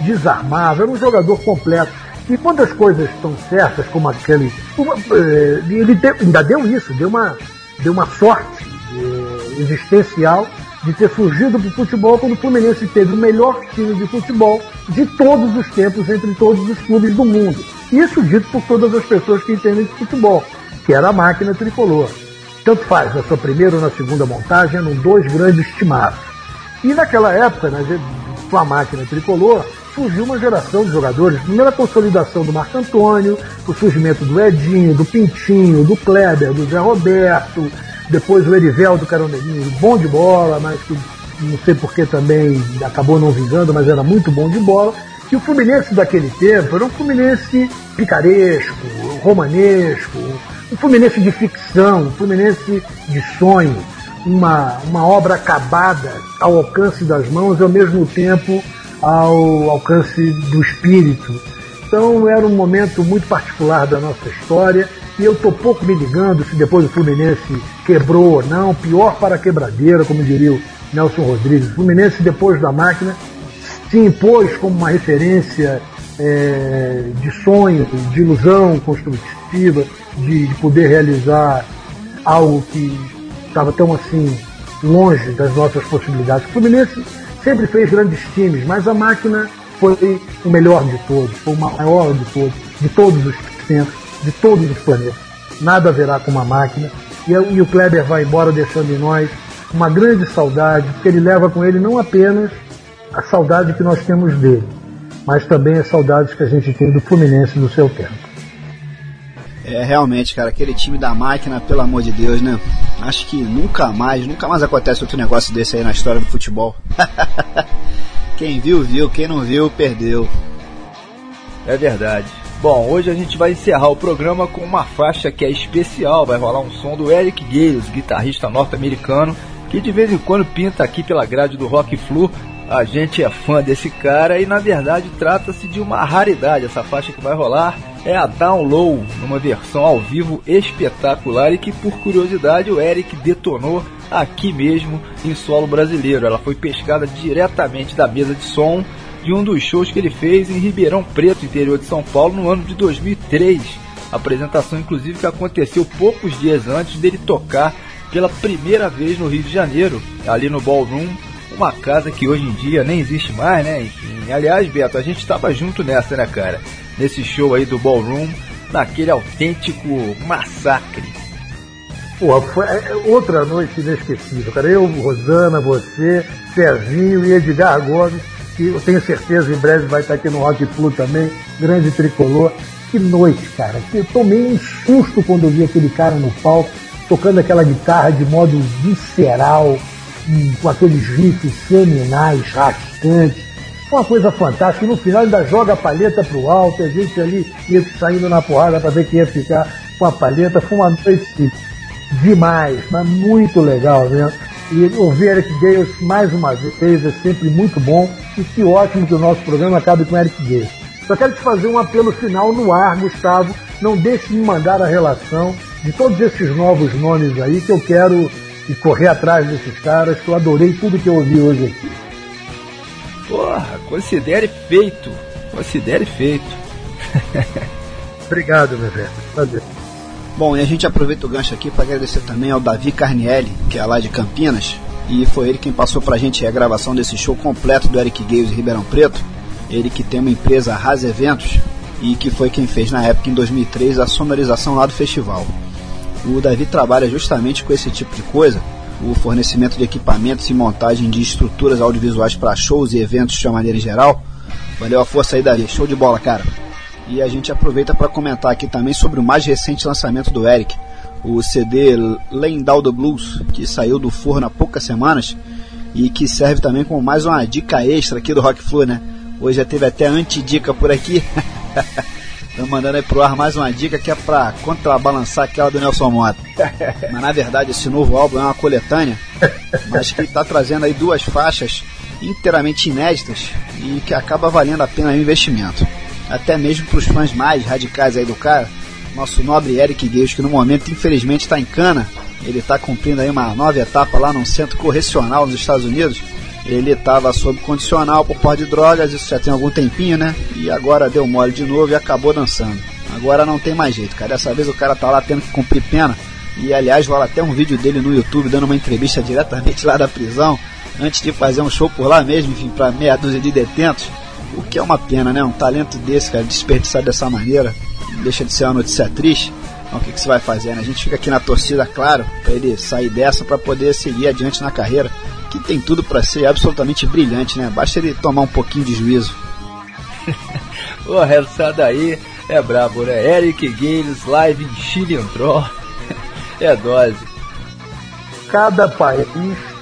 desarmava, era um jogador completo. E quando as coisas estão certas, como aquele. Eh, ele deu, ainda deu isso, deu uma, deu uma sorte eh, existencial de ter surgido para o futebol quando o Fluminense teve o melhor time de futebol de todos os tempos entre todos os clubes do mundo. Isso dito por todas as pessoas que entendem de futebol, que era a máquina tricolor. Tanto faz na sua primeira ou na segunda montagem, eram dois grandes timaços. E naquela época, né, com a máquina tricolor, surgiu uma geração de jogadores. Primeira consolidação do Marco Antônio, o surgimento do Edinho, do Pintinho, do Kleber, do Zé Roberto, depois o Eriveldo Caroneirinho, bom de bola, mas que não sei porque também acabou não vingando, mas era muito bom de bola. E o Fluminense daquele tempo era um Fluminense picaresco, romanesco, um Fluminense de ficção, um Fluminense de sonho, uma, uma obra acabada ao alcance das mãos e ao mesmo tempo ao alcance do espírito. Então era um momento muito particular da nossa história e eu estou pouco me ligando se depois o Fluminense quebrou ou não, pior para a quebradeira, como diria o Nelson Rodrigues. O Fluminense, depois da máquina, se impôs como uma referência é, de sonho, de ilusão construtiva, de, de poder realizar algo que estava tão assim longe das nossas possibilidades. O Fluminense sempre fez grandes times, mas a máquina foi o melhor de todos, foi o maior de todos, de todos os tempos, de todos os planetas. Nada haverá com uma máquina. E, e o Kleber vai embora deixando em nós uma grande saudade, porque ele leva com ele não apenas a saudade que nós temos dele, mas também as saudades que a gente tem do Fluminense no seu tempo. É, realmente, cara, aquele time da máquina, pelo amor de Deus, né? Acho que nunca mais, nunca mais acontece outro negócio desse aí na história do futebol. (laughs) quem viu, viu, quem não viu, perdeu. É verdade. Bom, hoje a gente vai encerrar o programa com uma faixa que é especial. Vai rolar um som do Eric Gales, guitarrista norte-americano, que de vez em quando pinta aqui pela grade do Rock Flu. A gente é fã desse cara e na verdade trata-se de uma raridade. Essa faixa que vai rolar é a Down Low, numa versão ao vivo espetacular e que por curiosidade o Eric detonou aqui mesmo em solo brasileiro. Ela foi pescada diretamente da mesa de som de um dos shows que ele fez em Ribeirão Preto, interior de São Paulo, no ano de 2003. Apresentação, inclusive, que aconteceu poucos dias antes dele tocar pela primeira vez no Rio de Janeiro, ali no Ballroom, uma casa que hoje em dia nem existe mais, né? Enfim, aliás, Beto, a gente estava junto nessa, né, cara? Nesse show aí do Ballroom, naquele autêntico massacre. Pô, foi é, é outra noite inesquecível, cara. Eu, Rosana, você, Serginho e Edgar Gomes que eu tenho certeza em breve vai estar aqui no Rock Flu também, grande tricolor. Que noite, cara. Eu tomei um susto quando eu vi aquele cara no palco, tocando aquela guitarra de modo visceral, com aqueles riffs seminais, rastantes. Uma coisa fantástica. No final ainda joga a palheta pro alto, a gente ali saindo na porrada para ver quem ia ficar com a palheta. Foi uma noite demais, mas muito legal, né? E ouvir Eric Gales mais uma vez é sempre muito bom. E que ótimo que o nosso programa acabe com Eric Gales. Só quero te fazer um apelo final no ar, Gustavo. Não deixe de me mandar a relação de todos esses novos nomes aí que eu quero e correr atrás desses caras, que eu adorei tudo que eu ouvi hoje aqui. Porra, considere feito. Considere feito. (laughs) Obrigado, meu velho. Prazer. Bom, e a gente aproveita o gancho aqui para agradecer também ao Davi Carnielli, que é lá de Campinas, e foi ele quem passou para a gente a gravação desse show completo do Eric Gales em Ribeirão Preto. Ele que tem uma empresa Raz Eventos e que foi quem fez na época, em 2003, a sonorização lá do festival. O Davi trabalha justamente com esse tipo de coisa, o fornecimento de equipamentos e montagem de estruturas audiovisuais para shows e eventos de uma maneira geral. Valeu a força aí, Davi. Show de bola, cara. E a gente aproveita para comentar aqui também sobre o mais recente lançamento do Eric, o CD Down the Blues, que saiu do forno há poucas semanas e que serve também como mais uma dica extra aqui do Rock Flu, né? Hoje já teve até anti-dica por aqui. (laughs) Estamos mandando aí pro ar mais uma dica que é para contrabalançar aquela do Nelson Mota. (laughs) Mas na verdade esse novo álbum é uma coletânea, mas que está trazendo aí duas faixas inteiramente inéditas e que acaba valendo a pena o investimento até mesmo para os fãs mais radicais aí do cara, nosso nobre Eric Gales, que no momento infelizmente está em cana, ele está cumprindo aí uma nova etapa lá num centro correcional nos Estados Unidos. Ele estava sob condicional por pó de drogas, isso já tem algum tempinho, né? E agora deu mole de novo e acabou dançando. Agora não tem mais jeito, cara. Dessa vez o cara tá lá tendo que cumprir pena. E aliás, rola até um vídeo dele no YouTube dando uma entrevista diretamente lá da prisão, antes de fazer um show por lá mesmo, enfim, para meia dúzia de detentos. O que é uma pena, né? Um talento desse, cara, desperdiçado dessa maneira, deixa de ser uma notícia triste. Então, o que, que você vai fazer, né? A gente fica aqui na torcida, claro, para ele sair dessa para poder seguir adiante na carreira, que tem tudo para ser absolutamente brilhante, né? Basta ele tomar um pouquinho de juízo. (laughs) Porra, essa daí é brabo, né? Eric Gales, live em Chile entrou. (laughs) é dose. Cada país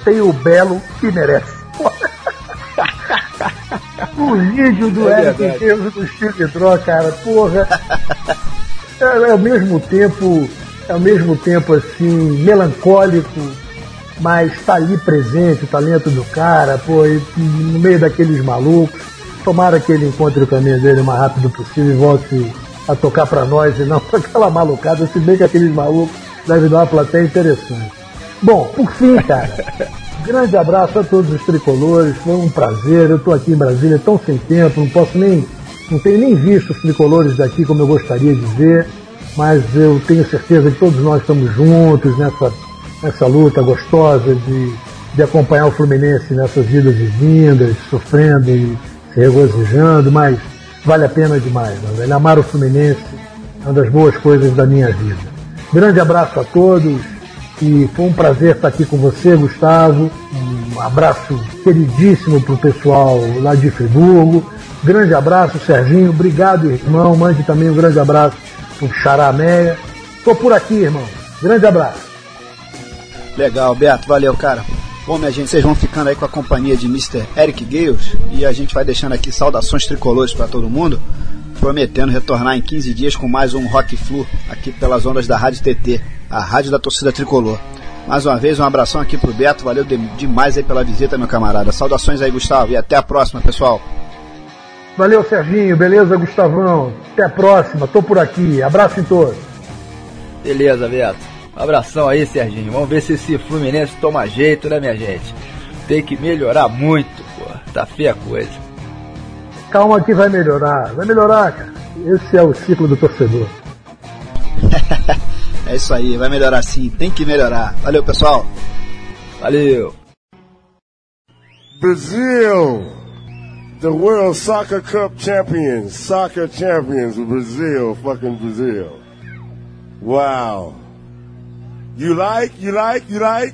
tem o belo que merece. (laughs) o vídeo do é Eric Deus do Steve Draw, cara, porra. É, é ao mesmo tempo, é ao mesmo tempo assim, melancólico, mas tá ali presente o talento do cara, pô, e, no meio daqueles malucos. Tomara que ele encontre o caminho dele o mais rápido possível e volte a tocar para nós e não pra (laughs) aquela malucada, se bem que aqueles malucos devem dar uma plateia interessante. Bom, por fim, cara, (laughs) Grande abraço a todos os tricolores, foi um prazer. Eu estou aqui em Brasília tão sem tempo, não posso nem, não tenho nem visto os tricolores daqui como eu gostaria de ver, mas eu tenho certeza que todos nós estamos juntos nessa, nessa luta gostosa de, de acompanhar o Fluminense nessas vidas e vindas, sofrendo e se regozijando, mas vale a pena demais, né? Amar o Fluminense é uma das boas coisas da minha vida. Grande abraço a todos e foi um prazer estar aqui com você, Gustavo. Um abraço queridíssimo para o pessoal lá de Friburgo. Grande abraço, Serginho. Obrigado, irmão. Mande também um grande abraço para o Xarameia. Estou por aqui, irmão. Grande abraço. Legal, Beto. Valeu, cara. Bom, minha gente, vocês vão ficando aí com a companhia de Mr. Eric Gales e a gente vai deixando aqui saudações tricolores para todo mundo. prometendo retornar em 15 dias com mais um Rock Flu aqui pelas ondas da Rádio TT, a rádio da torcida tricolor. Mais uma vez, um abração aqui pro Beto, valeu de, demais aí pela visita, meu camarada. Saudações aí, Gustavo, e até a próxima, pessoal. Valeu, Serginho, beleza, Gustavão? Até a próxima, tô por aqui, abraço em todos. Beleza, Beto. Um abração aí, Serginho. Vamos ver se esse Fluminense toma jeito, né, minha gente? Tem que melhorar muito, pô. Tá feia a coisa. Calma que vai melhorar, vai melhorar, cara. Esse é o ciclo do torcedor. (laughs) é isso aí, vai melhorar sim, tem que melhorar. Valeu, pessoal. Valeu. Brasil, the World Soccer Cup champions, soccer champions of Brazil, fucking Brazil. Wow. You like, you like, you like?